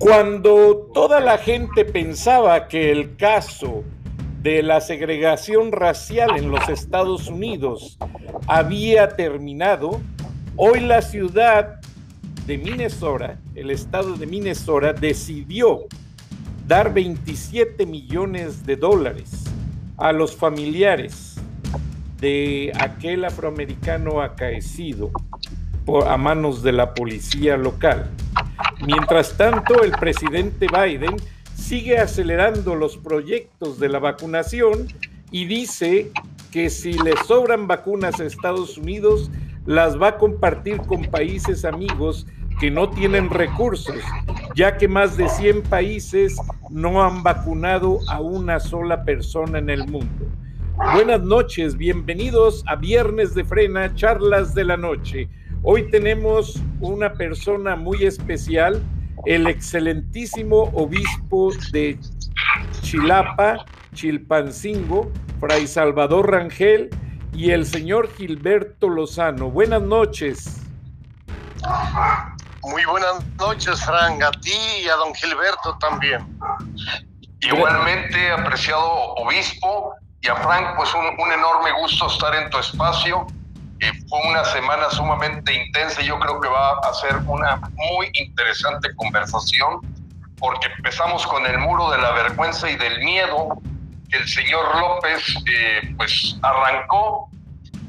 Cuando toda la gente pensaba que el caso de la segregación racial en los Estados Unidos había terminado, hoy la ciudad de Minnesota, el estado de Minnesota, decidió dar 27 millones de dólares a los familiares de aquel afroamericano acaecido a manos de la policía local. Mientras tanto, el presidente Biden sigue acelerando los proyectos de la vacunación y dice que si le sobran vacunas a Estados Unidos, las va a compartir con países amigos que no tienen recursos, ya que más de 100 países no han vacunado a una sola persona en el mundo. Buenas noches, bienvenidos a Viernes de Frena, charlas de la noche. Hoy tenemos una persona muy especial, el excelentísimo obispo de Chilapa, Chilpancingo, Fray Salvador Rangel y el señor Gilberto Lozano. Buenas noches. Muy buenas noches, Frank, a ti y a don Gilberto también. Igualmente, apreciado obispo, y a Frank, pues un, un enorme gusto estar en tu espacio fue una semana sumamente intensa y yo creo que va a ser una muy interesante conversación porque empezamos con el muro de la vergüenza y del miedo que el señor López eh, pues arrancó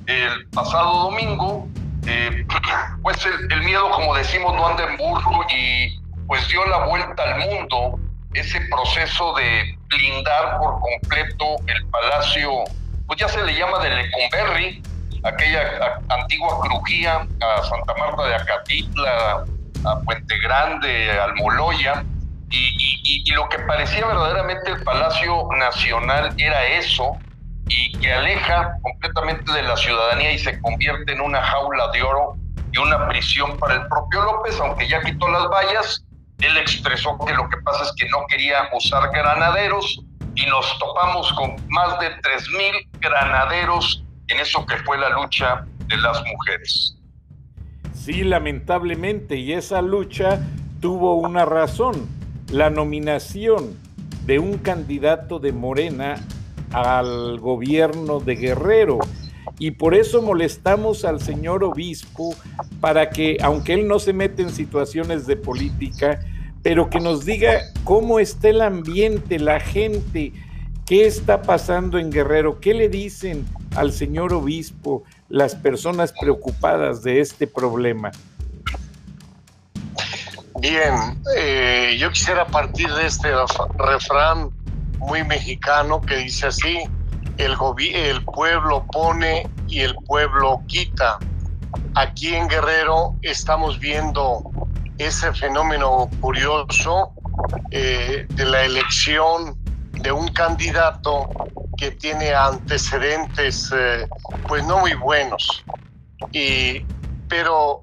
el pasado domingo. Eh, pues el, el, miedo, como decimos, no anda en burro y pues dio la vuelta al mundo ese proceso de blindar por completo el palacio, pues ya se le llama de Lecumberri, aquella antigua crujía, a Santa Marta de Acatitla, a Puente Grande, al Moloya, y, lo que parecía verdaderamente el Palacio Nacional era eso, y que aleja completamente de la ciudadanía y se convierte en una jaula de oro y una prisión para el propio López, aunque ya quitó las vallas, él expresó que lo que pasa es que no quería usar granaderos y nos topamos con más de 3.000 granaderos en eso que fue la lucha de las mujeres. Sí, lamentablemente, y esa lucha tuvo una razón, la nominación de un candidato de Morena al gobierno de Guerrero. Y por eso molestamos al señor obispo para que, aunque él no se mete en situaciones de política, pero que nos diga cómo está el ambiente, la gente, qué está pasando en Guerrero, qué le dicen al señor obispo las personas preocupadas de este problema? Bien, eh, yo quisiera partir de este refrán muy mexicano que dice así, el, el pueblo pone y el pueblo quita. Aquí en Guerrero estamos viendo ese fenómeno curioso eh, de la elección de un candidato que tiene antecedentes eh, pues no muy buenos. Y, pero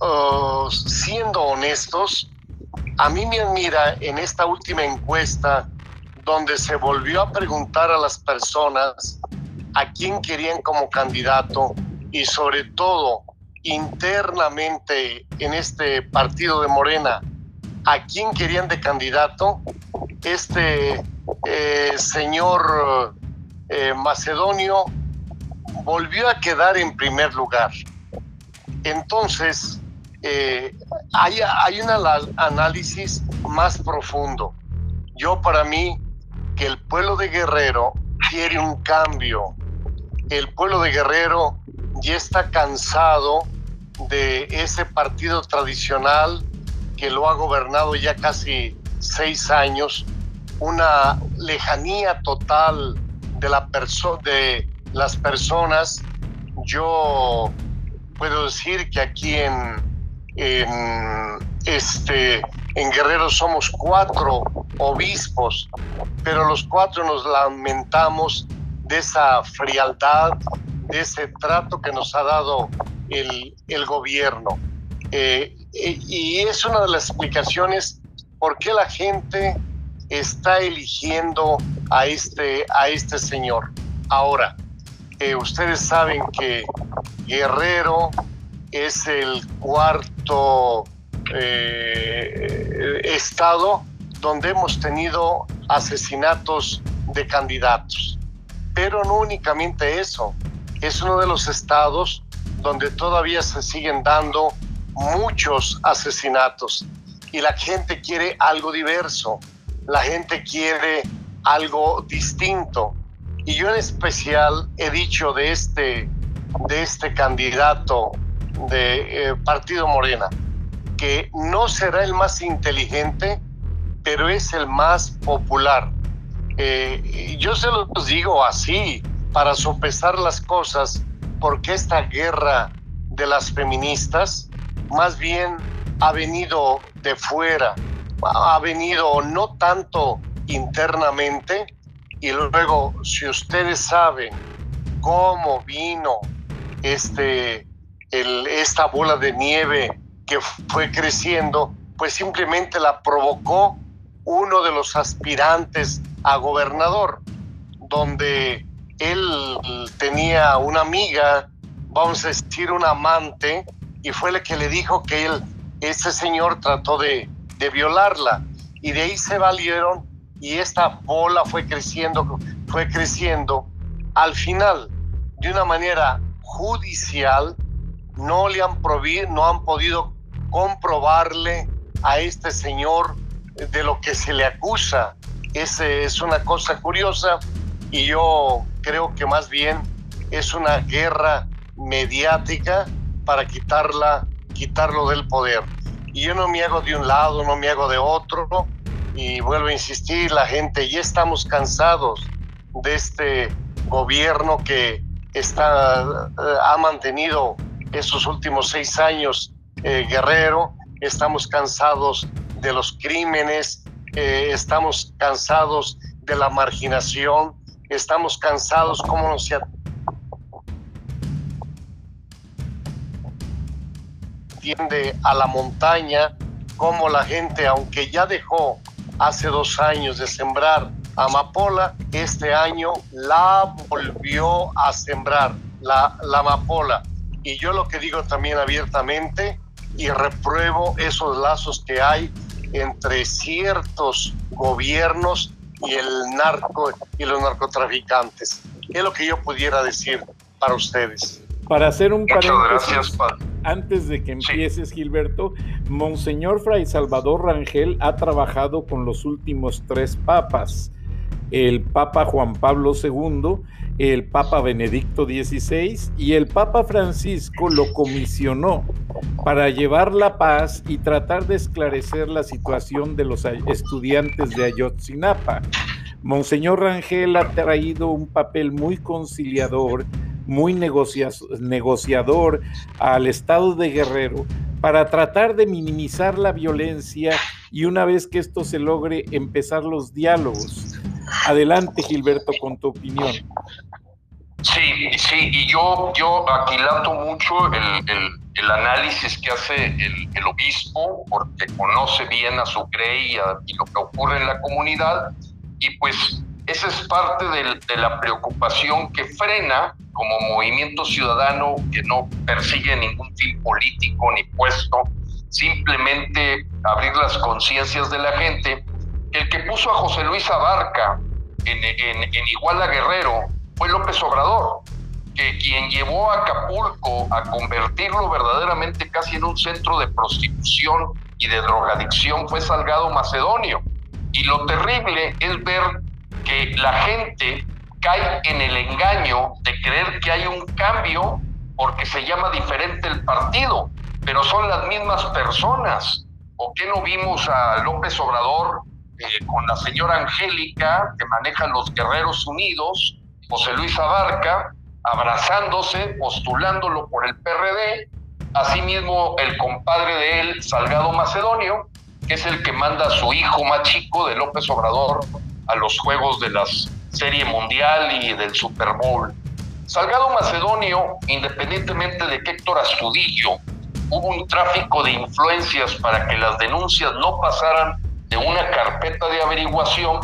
uh, siendo honestos, a mí me admira en esta última encuesta donde se volvió a preguntar a las personas a quién querían como candidato y sobre todo internamente en este partido de Morena, a quién querían de candidato, este eh, señor eh, Macedonio volvió a quedar en primer lugar. Entonces, eh, hay, un análisis más profundo. Yo para mí que el pueblo de Guerrero quiere un cambio. El pueblo de Guerrero ya está cansado de ese partido tradicional que lo ha gobernado ya casi seis años, una lejanía total de, la de las personas. Yo puedo decir que aquí en, en, este, en Guerrero somos cuatro obispos, pero los cuatro nos lamentamos de esa frialdad, de ese trato que nos ha dado el, el gobierno. Eh, y es una de las explicaciones por qué la gente está eligiendo a este, a este señor. Ahora, eh, ustedes saben que Guerrero es el cuarto eh, estado donde hemos tenido asesinatos de candidatos. Pero no únicamente eso, es uno de los estados donde todavía se siguen dando muchos asesinatos y la gente quiere algo diverso, la gente quiere algo distinto. Y yo en especial he dicho de este, de este candidato de eh, Partido Morena, que no será el más inteligente, pero es el más popular. Eh, yo se los digo así, para sopesar las cosas, porque esta guerra de las feministas más bien ha venido de fuera, ha venido no tanto internamente, y luego si ustedes saben cómo vino este, esta bola de nieve que fue creciendo, pues simplemente la provocó uno de los aspirantes a gobernador, donde él tenía una amiga, vamos a decir, un amante, y fue el que le dijo que él, ese señor trató de, de violarla. Y de ahí se valieron y esta bola fue creciendo, fue creciendo. Al final, de una manera judicial, no le han, no han podido comprobarle a este señor de lo que se le acusa. Es, es una cosa curiosa y yo creo que más bien es una guerra mediática para quitarla, quitarlo del poder. Y yo no me hago de un lado, no me hago de otro, y vuelvo a insistir, la gente ya estamos cansados de este gobierno que está, eh, ha mantenido esos últimos seis años eh, Guerrero, estamos cansados de los crímenes, eh, estamos cansados de la marginación, estamos cansados como no a la montaña, como la gente, aunque ya dejó hace dos años de sembrar amapola, este año la volvió a sembrar, la, la amapola. Y yo lo que digo también abiertamente y repruebo esos lazos que hay entre ciertos gobiernos y el narco y los narcotraficantes. Es lo que yo pudiera decir para ustedes. Para hacer un paréntesis, antes de que empieces, Gilberto, Monseñor Fray Salvador Rangel ha trabajado con los últimos tres papas, el Papa Juan Pablo II, el Papa Benedicto XVI y el Papa Francisco lo comisionó para llevar la paz y tratar de esclarecer la situación de los estudiantes de Ayotzinapa. Monseñor Rangel ha traído un papel muy conciliador muy negociador al Estado de Guerrero para tratar de minimizar la violencia y una vez que esto se logre empezar los diálogos. Adelante, Gilberto, con tu opinión. Sí, sí, y yo, yo aquilato mucho el, el, análisis que hace el, obispo, porque conoce bien a su crey y, y lo que ocurre en la comunidad, y pues esa es parte de, la preocupación que frena como movimiento ciudadano que no persigue ningún fin político ni puesto, simplemente abrir las conciencias de la gente. El que puso a José Luis Abarca en, en, Iguala Guerrero fue López Obrador, que quien llevó a Acapulco a convertirlo verdaderamente casi en un centro de prostitución y de drogadicción fue Salgado Macedonio. Y lo terrible es ver que la gente cae en el engaño de creer que hay un cambio porque se llama diferente el partido, pero son las mismas personas. ¿O qué no vimos a López Obrador eh, con la señora Angélica, que maneja los Guerreros Unidos, José Luis Abarca, abrazándose, postulándolo por el PRD, asimismo el compadre de él, Salgado Macedonio, que es el que manda a su hijo más chico de López Obrador a los juegos de la Serie Mundial y del Super Bowl. Salgado Macedonio, independientemente de que Héctor Astudillo hubo un tráfico de influencias para que las denuncias no pasaran de una carpeta de averiguación,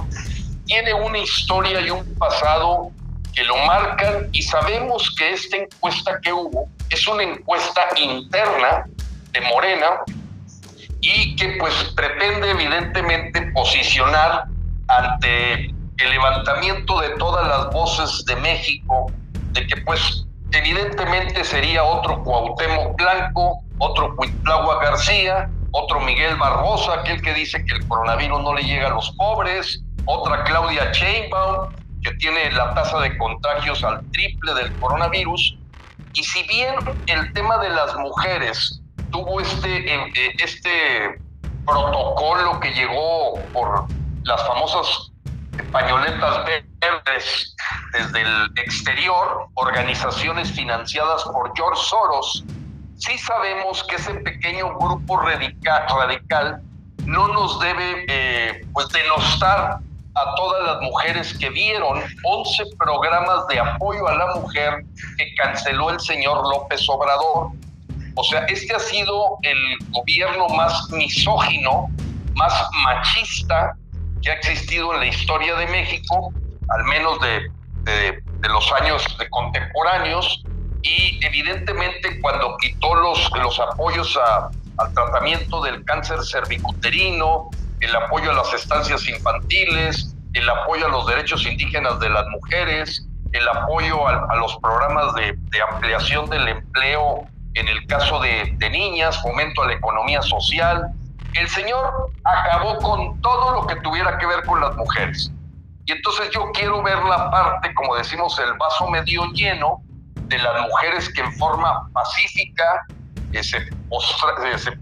tiene una historia y un pasado que lo marcan y sabemos que esta encuesta que hubo es una encuesta interna de Morena y que pues pretende evidentemente posicionar ante el levantamiento de todas las voces de México, de que pues evidentemente sería otro Cuauhtémoc Blanco, otro Cuitlagua García, otro Miguel Barbosa, aquel que dice que el coronavirus no le llega a los pobres, otra Claudia Sheinbaum, que tiene la tasa de contagios al triple del coronavirus. Y si bien el tema de las mujeres tuvo este, eh, este protocolo que llegó por las famosas pañoletas verdes desde el exterior, organizaciones financiadas por George Soros, sí sabemos que ese pequeño grupo radical, radical no nos debe eh, pues denostar a todas las mujeres que vieron 11 programas de apoyo a la mujer que canceló el señor López Obrador. O sea, este ha sido el gobierno más misógino, más machista que ha existido en la historia de México, al menos de, de los años contemporáneos, y evidentemente cuando quitó los, los apoyos al tratamiento del cáncer cervicuterino, el apoyo a las estancias infantiles, el apoyo a los derechos indígenas de las mujeres, el apoyo a, los programas de, ampliación del empleo en el caso de, de niñas, fomento a la economía social. El señor acabó con todo lo que tuviera que ver con las mujeres. Y entonces yo quiero ver la parte, como decimos, el vaso medio lleno, de las mujeres que en forma pacífica eh, se, eh,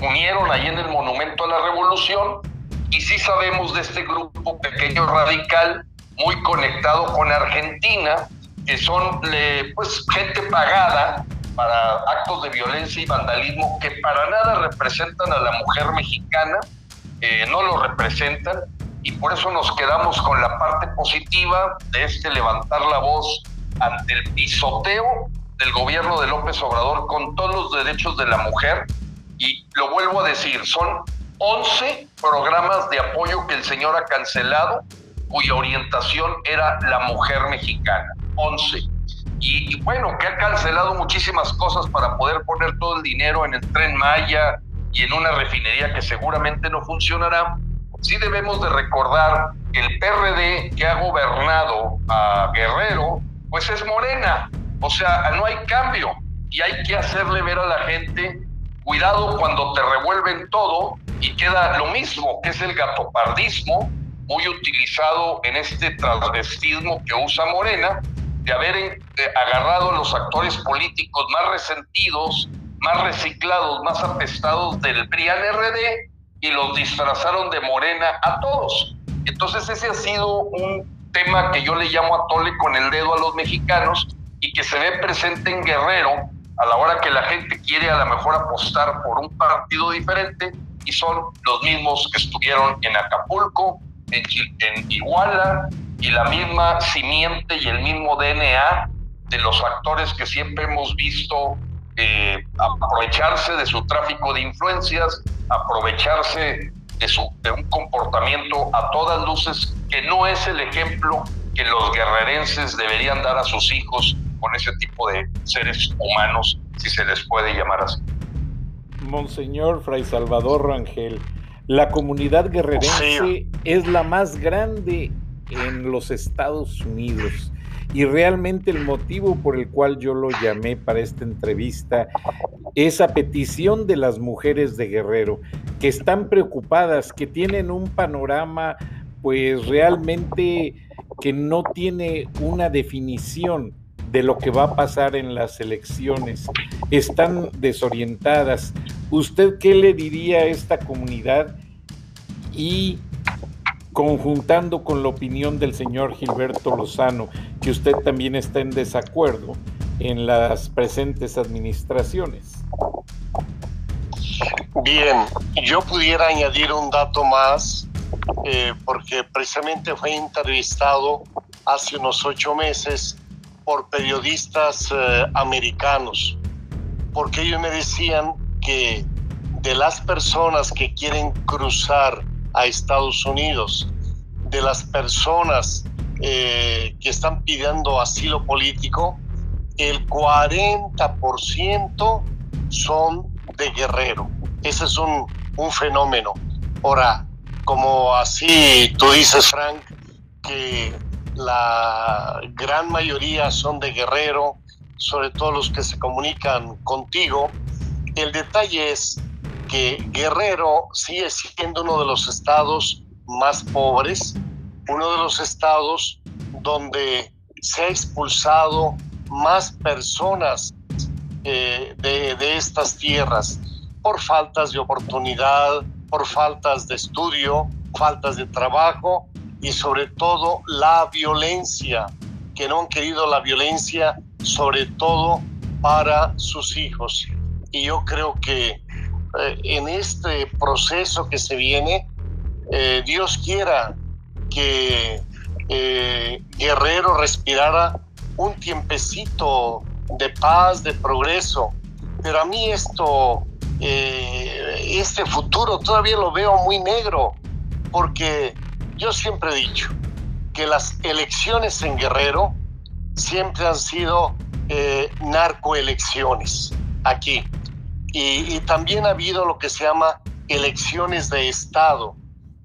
unieron ahí en el Monumento a la Revolución y sí sabemos de este grupo pequeño radical muy conectado con Argentina, que son pues gente pagada para actos de violencia y vandalismo que para nada representan a la mujer mexicana, eh, no lo representan, y por eso nos quedamos con la parte positiva de este levantar la voz ante el pisoteo del gobierno de López Obrador con todos los derechos de la mujer. Y lo vuelvo a decir, son 11 programas de apoyo que el señor ha cancelado, cuya orientación era la mujer mexicana. 11. Y, bueno, que ha cancelado muchísimas cosas para poder poner todo el dinero en el tren Maya y en una refinería que seguramente no funcionará. Sí debemos de recordar que el PRD que ha gobernado a Guerrero pues es morena. O sea, no hay cambio y hay que hacerle ver a la gente, cuidado cuando te revuelven todo y queda lo mismo, que es el gatopardismo, muy utilizado en este transvestismo que usa Morena, de haber eh, agarrado a los actores políticos más resentidos, más reciclados, más apestados del PRIAN-RD y los disfrazaron de Morena a todos. Entonces ese ha sido un tema que yo le llamo a tole con el dedo a los mexicanos y que se ve presente en Guerrero a la hora que la gente quiere a lo mejor apostar por un partido diferente y son los mismos que estuvieron en Acapulco, en, en Iguala y la misma simiente y el mismo DNA de los actores que siempre hemos visto eh, aprovecharse de su tráfico de influencias, aprovecharse de, su, de un comportamiento a todas luces que no es el ejemplo que los guerrerenses deberían dar a sus hijos con ese tipo de seres humanos, si se les puede llamar así. Monseñor Fray Salvador Rangel, la comunidad guerrerense es la más grande en los Estados Unidos. Y realmente el motivo por el cual yo lo llamé para esta entrevista es a petición de las mujeres de Guerrero, que están preocupadas, que tienen un panorama pues realmente que no tiene una definición de lo que va a pasar en las elecciones. Están desorientadas. ¿Usted qué le diría a esta comunidad? Y conjuntando con la opinión del señor Gilberto Lozano, que usted también está en desacuerdo en las presentes administraciones. Bien, yo pudiera añadir un dato más, eh, porque precisamente fue entrevistado hace unos ocho meses por periodistas eh, americanos, porque ellos me decían que de las personas que quieren cruzar a Estados Unidos, de las personas eh, que están pidiendo asilo político, el 40% son de Guerrero. Ese es un, un fenómeno. Ahora, como así tú dices, Frank, que la gran mayoría son de Guerrero, sobre todo los que se comunican contigo, el detalle es que Guerrero sigue siendo uno de los estados más pobres, uno de los estados donde se ha expulsado más personas eh, de, de estas tierras por faltas de oportunidad, por faltas de estudio, faltas de trabajo y sobre todo la violencia, que no han querido la violencia sobre todo para sus hijos. Y yo creo que eh, en este proceso que se viene, eh, Dios quiera que eh, Guerrero respirara un tiempecito de paz, de progreso. Pero a mí esto, este futuro todavía lo veo muy negro, porque yo siempre he dicho que las elecciones en Guerrero siempre han sido narcoelecciones aquí. Y, también ha habido lo que se llama elecciones de Estado.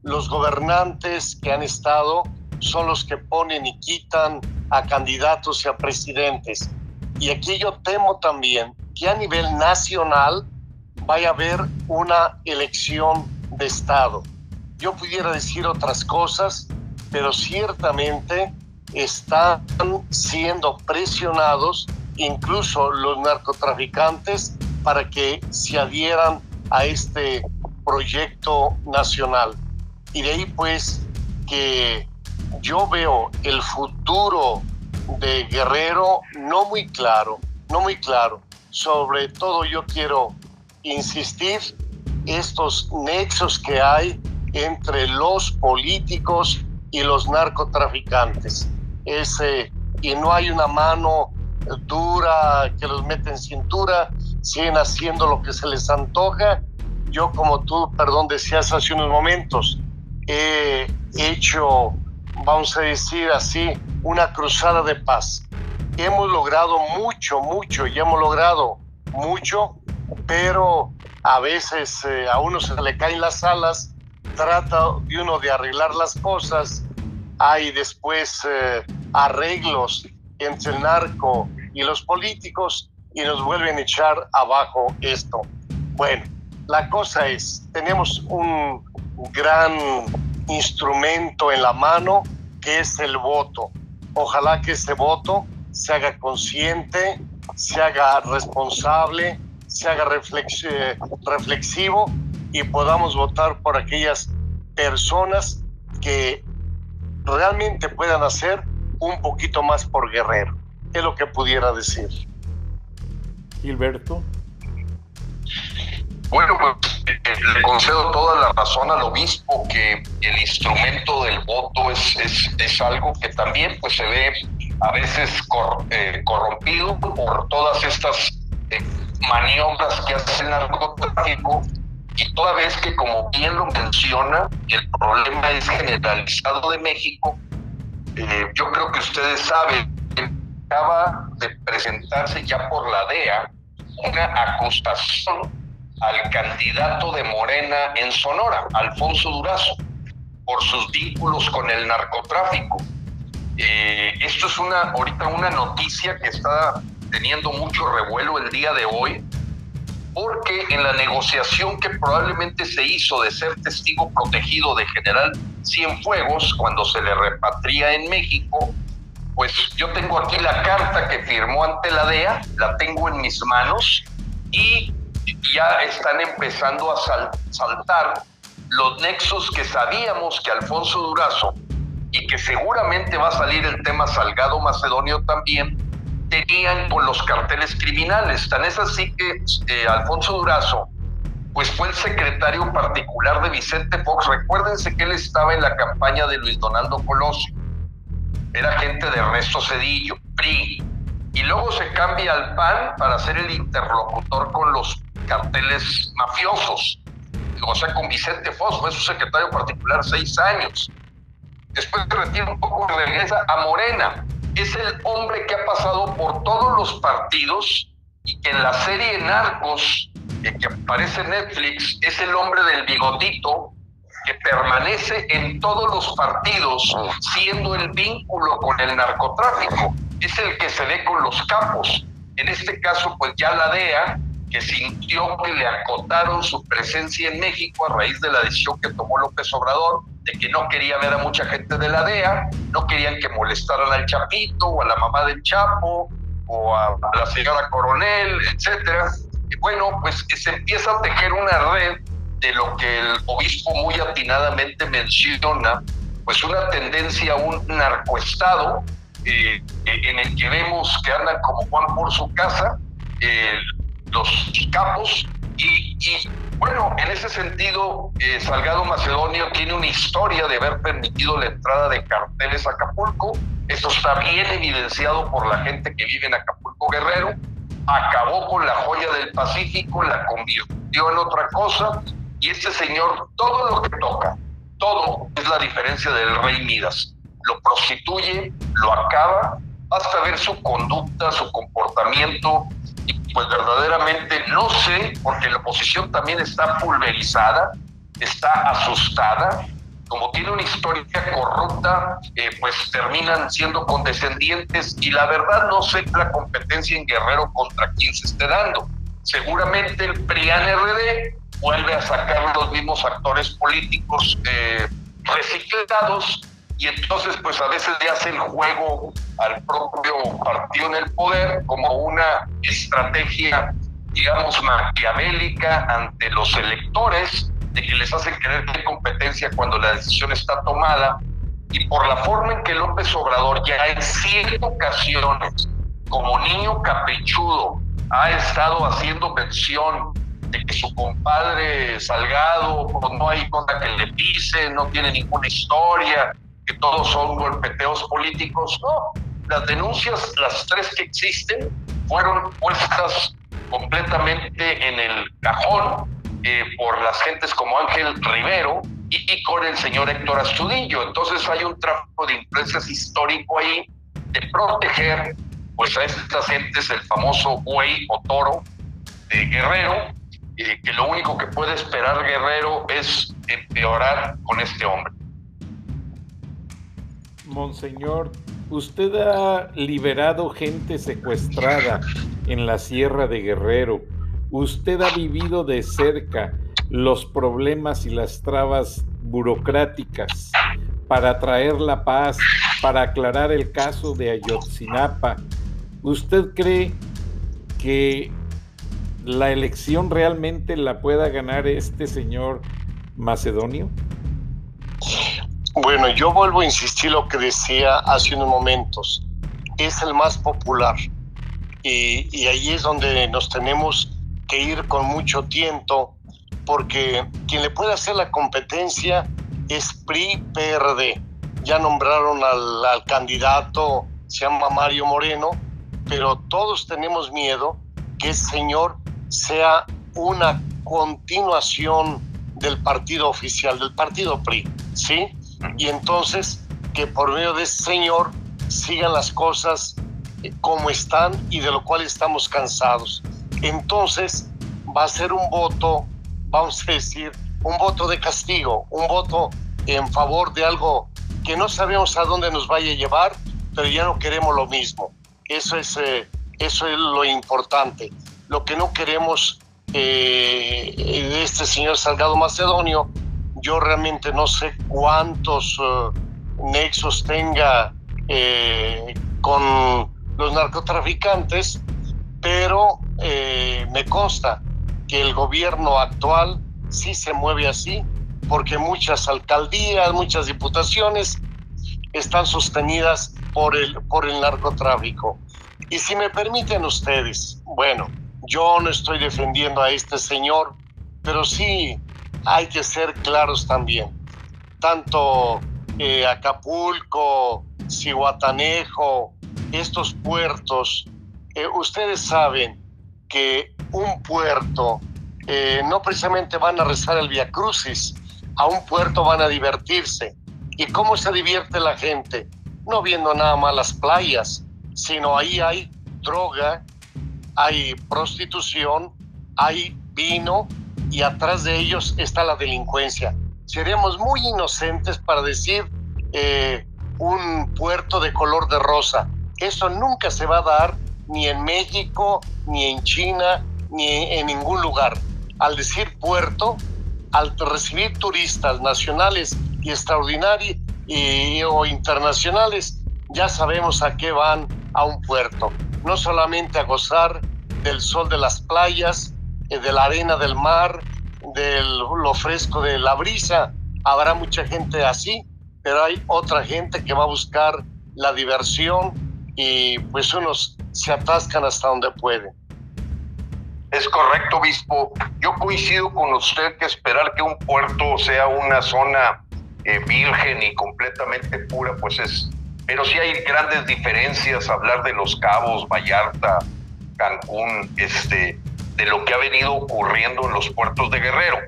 Los gobernantes que han estado son los que ponen y quitan a candidatos y a presidentes. Y aquí yo temo también que a nivel nacional vaya a haber una elección de Estado. Yo pudiera decir otras cosas, pero ciertamente están siendo presionados incluso los narcotraficantes para que se adhieran a este proyecto nacional. Y de ahí pues que yo veo el futuro de Guerrero no muy claro, no muy claro. Sobre todo yo quiero insistir estos nexos que hay entre los políticos y los narcotraficantes. Ese, y no hay una mano dura que los mete en cintura, siguen haciendo lo que se les antoja. Yo, como tú, perdón, decías hace unos momentos, he hecho, vamos a decir así, una cruzada de paz. Hemos logrado mucho, mucho, y hemos logrado mucho, pero a veces eh, a uno se le caen las alas, trata uno de arreglar las cosas, hay después eh, arreglos entre el narco y los políticos y nos vuelven a echar abajo esto. Bueno, la cosa es, tenemos un gran instrumento en la mano que es el voto. Ojalá que ese voto se haga consciente, se haga responsable, se haga reflexivo y podamos votar por aquellas personas que realmente puedan hacer un poquito más por Guerrero. Es lo que pudiera decir. Gilberto. Bueno, pues eh, le concedo toda la razón al obispo que el instrumento del voto es, es, algo que también pues se ve a veces eh, corrompido por todas estas eh, maniobras que hace el narcotráfico y toda vez que como bien lo menciona el problema es generalizado de México yo creo que ustedes saben acaba de presentarse ya por la DEA una acusación al candidato de Morena en Sonora, Alfonso Durazo, por sus vínculos con el narcotráfico. Eh, esto es una ahorita una noticia que está teniendo mucho revuelo el día de hoy, porque en la negociación que probablemente se hizo de ser testigo protegido de general Cienfuegos cuando se le repatria en México, pues yo tengo aquí la carta que firmó ante la DEA, la tengo en mis manos y ya están empezando a saltar los nexos que sabíamos que Alfonso Durazo y que seguramente va a salir el tema Salgado Macedonio también, tenían con los carteles criminales. Tan es así que eh, Alfonso Durazo, pues fue el secretario particular de Vicente Fox. Recuérdense que él estaba en la campaña de Luis Donaldo Colosio. Era gente de Ernesto Cedillo, PRI. Y luego se cambia al PAN para ser el interlocutor con los carteles mafiosos. O sea, con Vicente Fox, fue su secretario particular seis años. Después retira un poco y regresa a Morena es el hombre que ha pasado por todos los partidos y que en la serie Narcos, que aparece Netflix, es el hombre del bigotito que permanece en todos los partidos siendo el vínculo con el narcotráfico. Es el que se ve con los capos. En este caso, pues ya la DEA, que sintió que le acotaron su presencia en México a raíz de la decisión que tomó López Obrador, de que no quería ver a mucha gente de la DEA, no querían que molestaran al Chapito o a la mamá del Chapo o a, la señora Coronel, etcétera. Y bueno, pues se empieza a tejer una red de lo que el obispo muy atinadamente menciona, pues una tendencia a un narcoestado eh, en el que vemos que andan como Juan por su casa, eh, los capos, y, y bueno, en ese sentido, eh, Salgado Macedonio tiene una historia de haber permitido la entrada de carteles a Acapulco. Eso está bien evidenciado por la gente que vive en Acapulco Guerrero. Acabó con la joya del Pacífico, la convirtió en otra cosa. Y este señor, todo lo que toca, todo es la diferencia del rey Midas. Lo prostituye, lo acaba, hasta ver su conducta, su comportamiento, pues verdaderamente no sé, porque la oposición también está pulverizada, está asustada, como tiene una historia corrupta, eh, pues terminan siendo condescendientes y la verdad no sé la competencia en Guerrero contra quién se esté dando. Seguramente el PRIAN RD vuelve a sacar los mismos actores políticos eh, reciclados y entonces pues a veces le hace el juego al propio partido en el poder como una estrategia, digamos, maquiavélica ante los electores, de que les hacen creer que hay competencia cuando la decisión está tomada, y por la forma en que López Obrador ya en siete ocasiones, como niño caprichudo, ha estado haciendo mención de que su compadre Salgado pues, no hay cosa que le pise, no tiene ninguna historia, que todos son golpeteos políticos. No, las denuncias, las tres que existen, fueron puestas completamente en el cajón eh, por las gentes como Ángel Rivero y, con el señor Héctor Astudillo. Entonces hay un tráfico de influencias histórico ahí de proteger pues a estas gentes el famoso buey o toro de Guerrero, que lo único que puede esperar Guerrero es empeorar con este hombre. Monseñor, usted ha liberado gente secuestrada en la Sierra de Guerrero. Usted ha vivido de cerca los problemas y las trabas burocráticas para traer la paz, para aclarar el caso de Ayotzinapa. ¿Usted cree que la elección realmente la pueda ganar este señor macedonio? Bueno, yo vuelvo a insistir lo que decía hace unos momentos. Es el más popular y, ahí es donde nos tenemos que ir con mucho tiento porque quien le puede hacer la competencia es PRI-PRD. Ya nombraron al, al candidato, se llama Mario Moreno, pero todos tenemos miedo que ese señor sea una continuación del partido oficial, del partido PRI, ¿sí? y entonces que por medio de ese Señor sigan las cosas eh, como están y de lo cual estamos cansados. Entonces va a ser un voto, vamos a decir, un voto de castigo, un voto en favor de algo que no sabemos a dónde nos vaya a llevar, pero ya no queremos lo mismo. Eso es, eh, eso es lo importante. Lo que no queremos eh, de este señor Salgado Macedonio, yo realmente no sé cuántos eh, nexos tenga eh, con los narcotraficantes, pero me consta que el gobierno actual sí se mueve así, porque muchas alcaldías, muchas diputaciones están sostenidas por el, por el narcotráfico. Y si me permiten ustedes, bueno, yo no estoy defendiendo a este señor, pero sí hay que ser claros también. Tanto eh, Acapulco, Cihuatanejo, estos puertos, eh, ustedes saben que un puerto eh, no precisamente van a rezar el Via Crucis, a un puerto van a divertirse. ¿Y cómo se divierte la gente? No viendo nada más las playas, sino ahí hay droga, hay prostitución, hay vino y atrás de ellos está la delincuencia. Seríamos muy inocentes para decir eh, un puerto de color de rosa. Eso nunca se va a dar ni en México, ni en China, ni en ningún lugar. Al decir puerto, al recibir turistas nacionales y extraordinarios o internacionales, ya sabemos a qué van a un puerto. No solamente a gozar del sol de las playas, eh, de la arena del mar, de lo fresco de la brisa. Habrá mucha gente así, pero hay otra gente que va a buscar la diversión y pues unos se atascan hasta donde pueden. Es correcto, obispo. Yo coincido con usted que esperar que un puerto sea una zona eh, virgen y completamente pura, pues es... Pero sí hay grandes diferencias, hablar de los cabos, Vallarta, Cancún, este, de lo que ha venido ocurriendo en los puertos de Guerrero.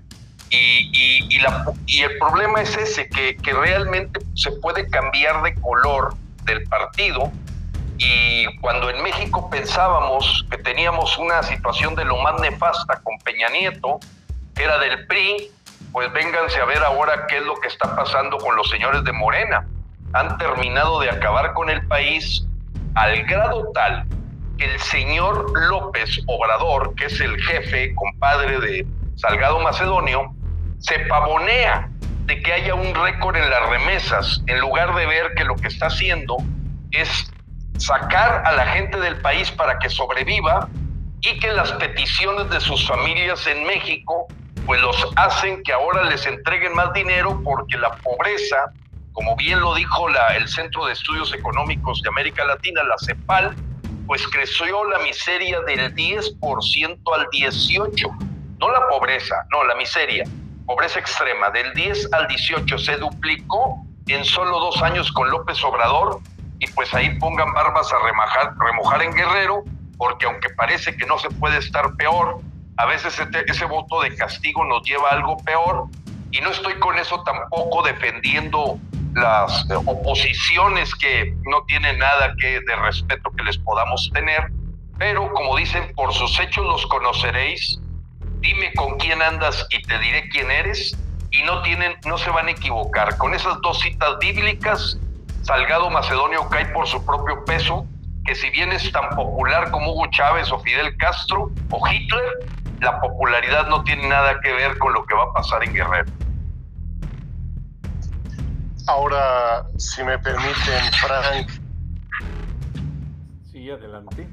Y, y, la, y el problema es ese, que, que realmente se puede cambiar de color del partido y cuando en México pensábamos que teníamos una situación de lo más nefasta con Peña Nieto, que era del PRI, pues vénganse a ver ahora qué es lo que está pasando con los señores de Morena. Han terminado de acabar con el país al grado tal que el señor López Obrador, que es el jefe, compadre de Salgado Macedonio, se pavonea de que haya un récord en las remesas, en lugar de ver que lo que está haciendo es sacar a la gente del país para que sobreviva y que las peticiones de sus familias en México pues los hacen que ahora les entreguen más dinero porque la pobreza, como bien lo dijo la, el Centro de Estudios Económicos de América Latina, la CEPAL, pues creció la miseria del 10% al 18%. No la pobreza, no, la miseria, pobreza extrema, del 10 al 18 se duplicó en solo dos años con López Obrador y pues ahí pongan barbas a remojar, remojar en Guerrero, porque aunque parece que no se puede estar peor, a veces ese, ese voto de castigo nos lleva a algo peor. Y no estoy con eso tampoco defendiendo las oposiciones que no tienen nada que de respeto que les podamos tener, pero como dicen, por sus hechos los conoceréis, dime con quién andas y te diré quién eres, y no tienen, no se van a equivocar. Con esas dos citas bíblicas Salgado Macedonio cae por su propio peso, que si bien es tan popular como Hugo Chávez o Fidel Castro o Hitler, la popularidad no tiene nada que ver con lo que va a pasar en Guerrero. Ahora, si me permiten, Frank. Sí, adelante.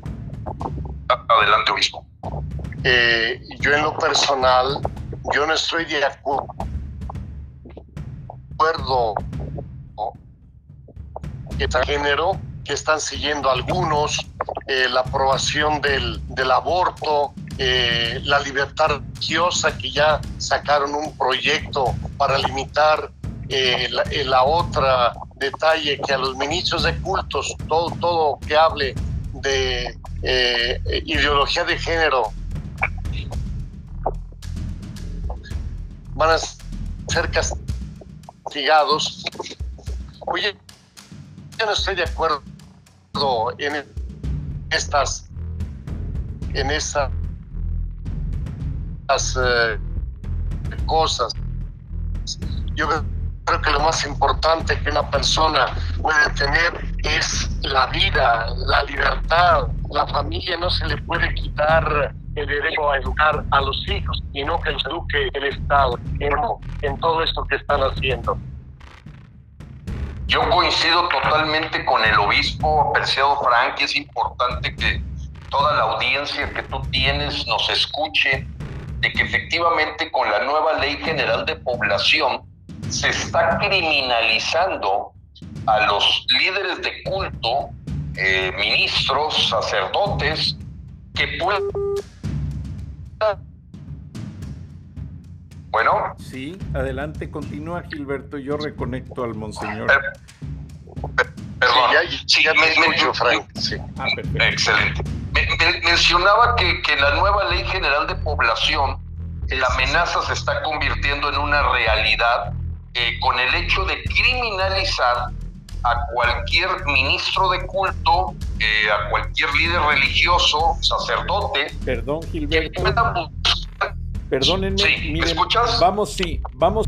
Adelante, obispo. Eh, yo en lo personal, yo no estoy de acuerdo de género que están siguiendo algunos, eh, la aprobación del, del aborto, eh, la libertad religiosa, que ya sacaron un proyecto para limitar eh, la, la, otra detalle que a los ministros de cultos, todo, todo que hable de ideología de género, van a ser castigados. Oye, yo no estoy de acuerdo en estas en esas eh, cosas. Yo creo que lo más importante que una persona puede tener es la vida, la libertad. La familia no se le puede quitar el derecho a educar a los hijos y no que los eduque el Estado en, todo esto que están haciendo. Yo coincido totalmente con el obispo apreciado Frank, es importante que toda la audiencia que tú tienes nos escuche de que efectivamente con la nueva ley general de población se está criminalizando a los líderes de culto, eh, ministros, sacerdotes, que pueden... Bueno. Sí, adelante, continúa Gilberto, yo reconecto al monseñor. perdón, sí, ya, me, Frank. Sí. Ah, Excelente. mencionaba que, que la nueva ley general de población, la amenaza se está convirtiendo en una realidad eh, con el hecho de criminalizar a cualquier ministro de culto, eh, a cualquier líder religioso, sacerdote. Perdón, Gilberto. Perdónenme. Sí, ¿me escuchas? Vamos, sí, vamos.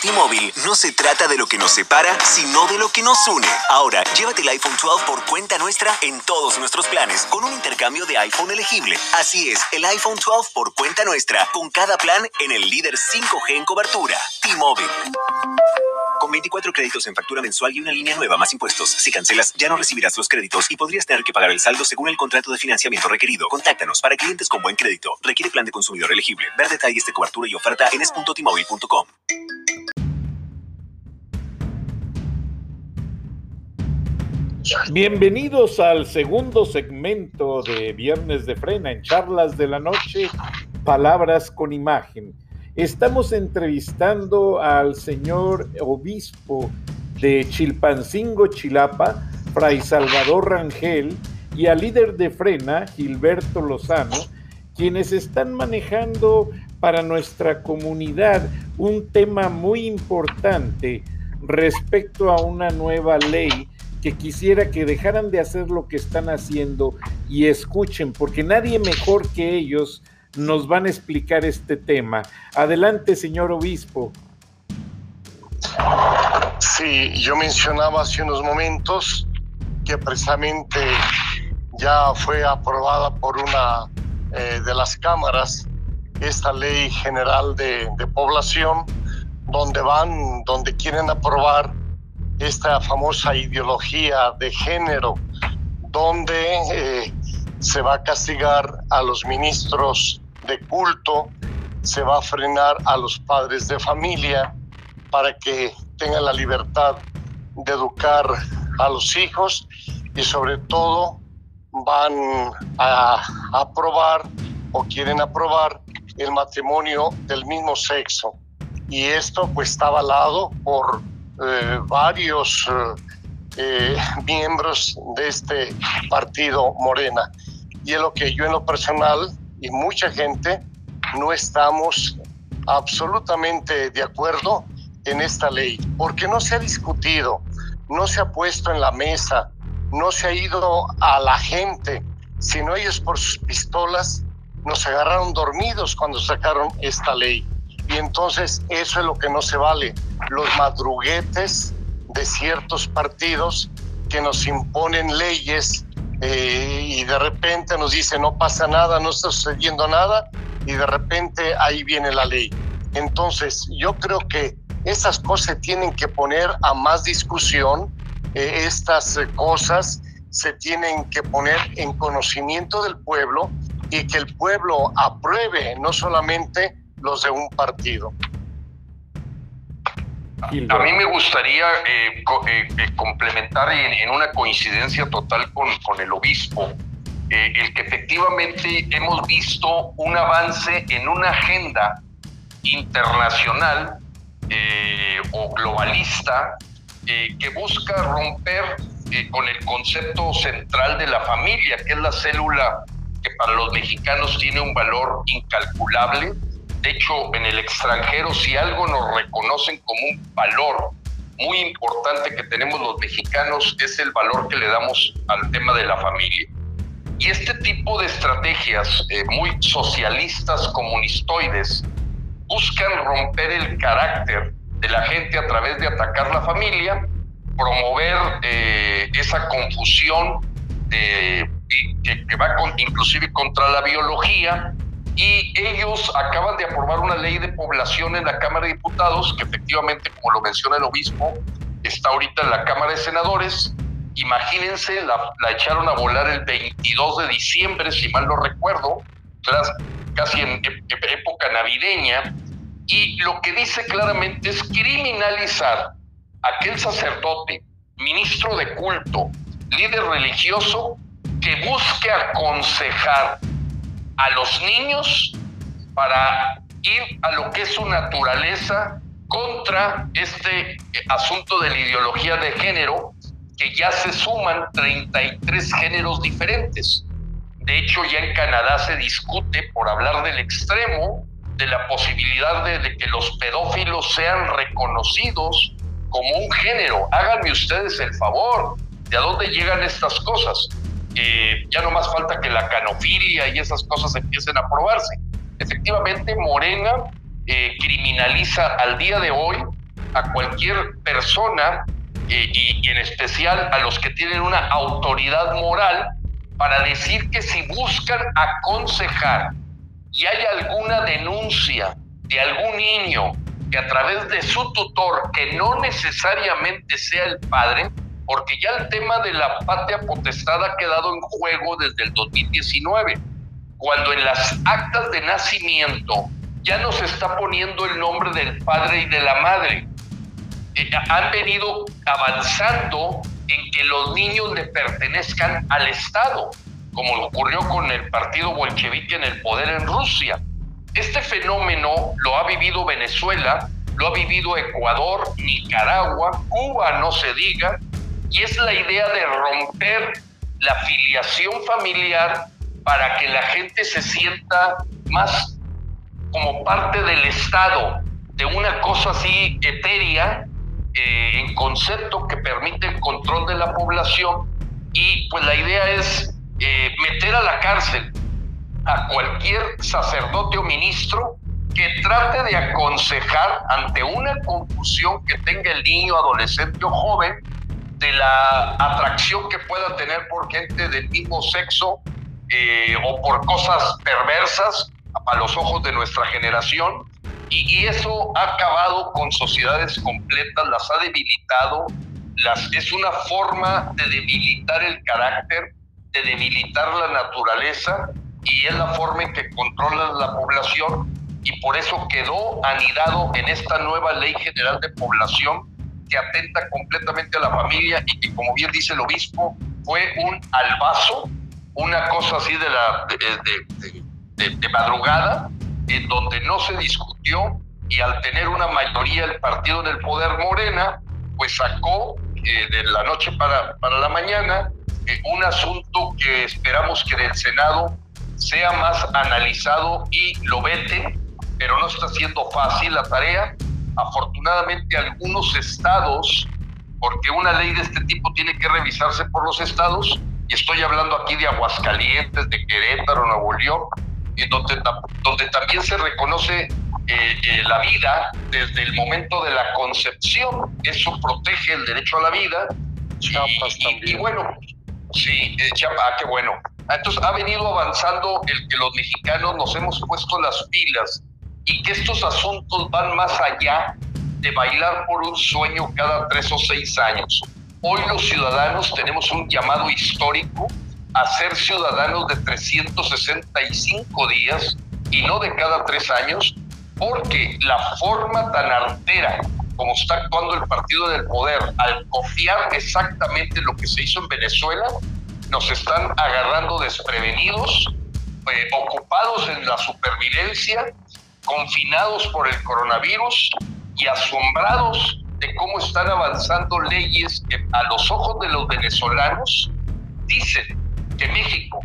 T-Mobile no se trata de lo que nos separa, sino de lo que nos une. Ahora, llévate el iPhone 12 por cuenta nuestra en todos nuestros planes con un intercambio de iPhone elegible. Así es, el iPhone 12 por cuenta nuestra con cada plan en el líder 5G en cobertura. T-Mobile. Con 24 créditos en factura mensual y una línea nueva más impuestos. Si cancelas, ya no recibirás los créditos y podrías tener que pagar el saldo según el contrato de financiamiento requerido. Contáctanos para clientes con buen crédito. Requiere plan de consumidor elegible. Ver detalles de cobertura y oferta en es.timóvil.com. Bienvenidos al segundo segmento de Viernes de Frena en Charlas de la Noche, Palabras con Imagen. Estamos entrevistando al señor obispo de Chilpancingo, Chilapa, Fray Salvador Rangel, y al líder de Frena, Gilberto Lozano, quienes están manejando para nuestra comunidad un tema muy importante respecto a una nueva ley que quisiera que dejaran de hacer lo que están haciendo y escuchen, porque nadie mejor que ellos nos van a explicar este tema. Adelante, señor obispo. Sí, yo mencionaba hace unos momentos que precisamente ya fue aprobada por una eh, de las cámaras esta ley general de, de población, donde van, donde quieren aprobar esta famosa ideología de género, donde eh, se va a castigar a los ministros de culto, se va a frenar a los padres de familia para que tengan la libertad de educar a los hijos y sobre todo van a aprobar o quieren aprobar el matrimonio del mismo sexo. Y esto pues está avalado por eh, varios eh, eh, miembros de este partido Morena. Y es lo que yo en lo personal y mucha gente no estamos absolutamente de acuerdo en esta ley, porque no se ha discutido, no se ha puesto en la mesa, no se ha ido a la gente, sino ellos por sus pistolas nos agarraron dormidos cuando sacaron esta ley. Y entonces eso es lo que no se vale. Los madruguetes de ciertos partidos que nos imponen leyes eh, y de repente nos dicen no pasa nada, no está sucediendo nada y de repente ahí viene la ley. Entonces yo creo que esas cosas se tienen que poner a más discusión, eh, estas eh, cosas se tienen que poner en conocimiento del pueblo y que el pueblo apruebe no solamente los de un partido. A mí me gustaría eh, eh, eh, complementar en, una coincidencia total con, con el obispo, el que efectivamente hemos visto un avance en una agenda internacional o globalista que busca romper con el concepto central de la familia, que es la célula que para los mexicanos tiene un valor incalculable, de hecho, en el extranjero, si algo nos reconocen como un valor muy importante que tenemos los mexicanos, es el valor que le damos al tema de la familia. Y este tipo de estrategias eh, muy socialistas, comunistoides, buscan romper el carácter de la gente a través de atacar la familia promover eh, esa confusión de, que, que, va con, inclusive contra la biología y ellos acaban de aprobar una ley de población en la Cámara de Diputados que efectivamente, como lo menciona el obispo, está ahorita en la Cámara de Senadores. Imagínense, la, echaron a volar el 22 de diciembre, si mal no recuerdo, casi en época navideña, y lo que dice claramente es criminalizar a aquel sacerdote, ministro de culto, líder religioso, que busque aconsejar a los niños para ir a lo que es su naturaleza contra este eh, asunto de la ideología de género, que ya se suman 33 géneros diferentes. De hecho, ya en Canadá se discute, por hablar del extremo, de la posibilidad de, que los pedófilos sean reconocidos como un género. Háganme ustedes el favor, ¿de a dónde llegan estas cosas? Ya no más falta que la canofilia y esas cosas empiecen a probarse. Efectivamente, Morena eh, criminaliza al día de hoy a cualquier persona eh, y, en especial a los que tienen una autoridad moral para decir que si buscan aconsejar y hay alguna denuncia de algún niño que a través de su tutor, que no necesariamente sea el padre, porque ya el tema de la patria potestad ha quedado en juego desde el 2019, cuando en las actas de nacimiento ya no se está poniendo el nombre del padre y de la madre. Eh, han venido avanzando en que los niños le pertenezcan al Estado como ocurrió con el partido bolchevique en el poder en Rusia. Este fenómeno lo ha vivido Venezuela, lo ha vivido Ecuador, Nicaragua, Cuba, no se diga, y es la idea de romper la filiación familiar para que la gente se sienta más como parte del Estado, de una cosa así etérea, eh, en concepto que permite el control de la población, y pues la idea es eh, meter a la cárcel a cualquier sacerdote o ministro que trate de aconsejar ante una confusión que tenga el niño, adolescente o joven de la atracción que pueda tener por gente del mismo sexo eh, o por cosas perversas a los ojos de nuestra generación. Y, y, eso ha acabado con sociedades completas, las ha debilitado, las, es una forma de debilitar el carácter de debilitar la naturaleza y es la forma en que controlan la población y por eso quedó anidado en esta nueva ley general de población que atenta completamente a la familia y que como bien dice el obispo fue un albazo, una cosa así de, la, de, de, madrugada, en donde no se discutió y al tener una mayoría el partido en el poder Morena, pues sacó eh, de la noche para, para la mañana un asunto que esperamos que en el Senado sea más analizado y lo vete, pero no está siendo fácil la tarea. Afortunadamente algunos estados, porque una ley de este tipo tiene que revisarse por los estados, y estoy hablando aquí de Aguascalientes, de Querétaro, Nuevo León, en donde, donde también se reconoce eh, eh, la vida desde el momento de la concepción, eso protege el derecho a la vida. y, y bueno, Sí, eh, ah, qué bueno. Ah, entonces ha venido avanzando el que los mexicanos nos hemos puesto las pilas y que estos asuntos van más allá de bailar por un sueño cada tres o seis años. Hoy los ciudadanos tenemos un llamado histórico a ser ciudadanos de 365 días y no de cada tres años, porque la forma tan artera como está actuando el partido del poder al copiar exactamente lo que se hizo en Venezuela, nos están agarrando desprevenidos, eh, ocupados en la supervivencia, confinados por el coronavirus y asombrados de cómo están avanzando leyes que a los ojos de los venezolanos dicen que México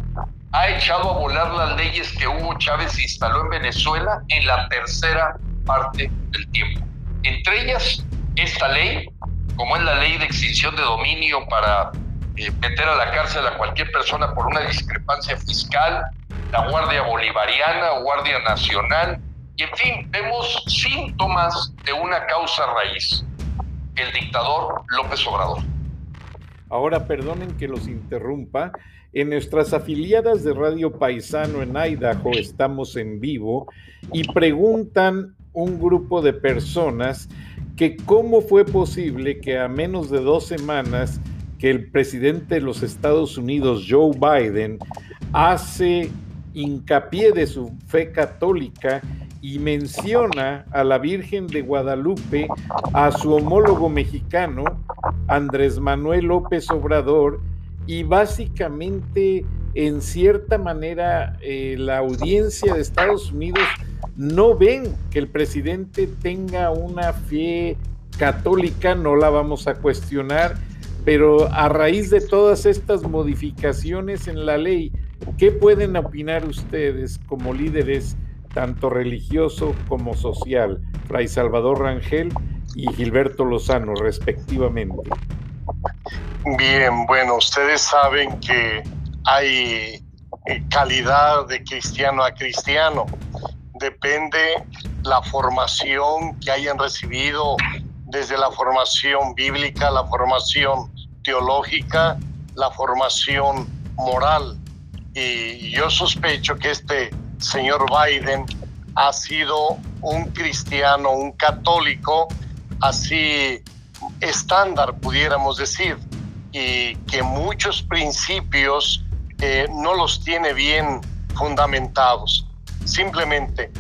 ha echado a volar las leyes que Hugo Chávez instaló en Venezuela en la tercera parte del tiempo. Entre ellas, esta ley, como es la ley de extinción de dominio para eh, meter a la cárcel a cualquier persona por una discrepancia fiscal, la Guardia Bolivariana Guardia Nacional, y en fin, vemos síntomas de una causa raíz. el dictador López Obrador. Ahora perdonen que los interrumpa. En nuestras afiliadas de Radio Paisano en Idaho estamos en vivo y preguntan un grupo de personas que cómo fue posible que a menos de dos semanas que el presidente de los Estados Unidos, Joe Biden, hace hincapié de su fe católica y menciona a la Virgen de Guadalupe, a su homólogo mexicano, Andrés Manuel López Obrador, y básicamente, en cierta manera, eh, la audiencia de Estados Unidos no ven que el presidente tenga una fe católica, no la vamos a cuestionar, pero a raíz de todas estas modificaciones en la ley, ¿qué pueden opinar ustedes como líderes tanto religioso como social, Fray Salvador Rangel y Gilberto Lozano, respectivamente. Bien, bueno, ustedes saben que hay eh, calidad de cristiano a cristiano. Depende la formación que hayan recibido desde la formación bíblica, la formación teológica, la formación moral. Y yo sospecho que este señor Biden ha sido un cristiano, un católico, así estándar, pudiéramos decir, y que muchos principios eh, no los tiene bien fundamentados. Simplemente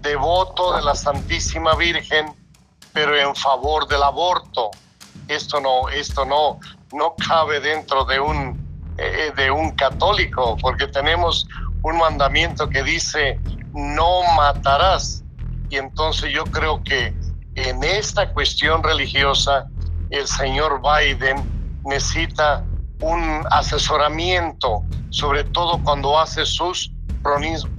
devoto de la Santísima Virgen, pero en favor del aborto. Esto no, esto no, no cabe dentro de un, eh, de un católico, porque tenemos un mandamiento que dice no matarás. Y entonces yo creo que en esta cuestión religiosa el señor Biden necesita un asesoramiento, sobre todo cuando hace sus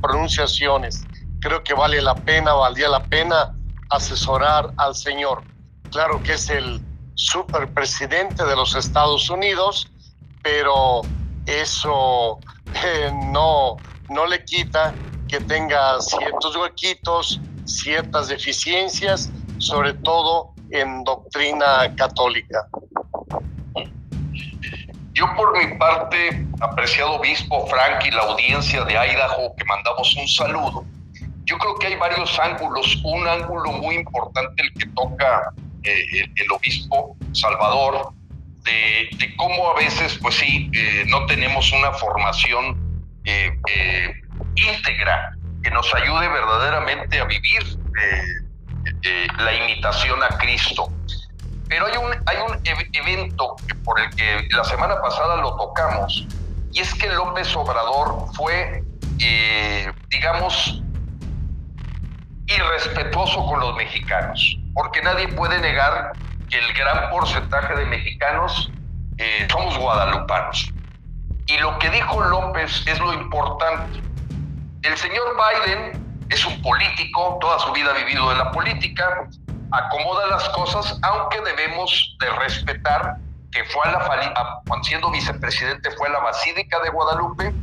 pronunciaciones. Creo que vale la pena, valdría la pena asesorar al señor. Claro que es el superpresidente de los Estados Unidos, pero eso eh, no, no le quita que tenga ciertos huequitos, ciertas deficiencias, sobre todo en doctrina católica. Yo por mi parte, apreciado obispo Frank y la audiencia de Idaho, que mandamos un saludo, yo creo que hay varios ángulos. Un ángulo muy importante el que toca eh, el, obispo Salvador, de, cómo a veces, pues sí, eh, no tenemos una formación eh, eh, íntegra que nos ayude verdaderamente a vivir eh, la imitación a Cristo. Pero hay un, hay un evento por el que la semana pasada lo tocamos, y es que López Obrador fue, digamos, irrespetuoso con los mexicanos, porque nadie puede negar que el gran porcentaje de mexicanos somos guadalupanos. Y lo que dijo López es lo importante. El señor Biden es un político, toda su vida ha vivido en la política, acomoda las cosas, aunque debemos de respetar que fue a la siendo vicepresidente fue a la Basílica de Guadalupe,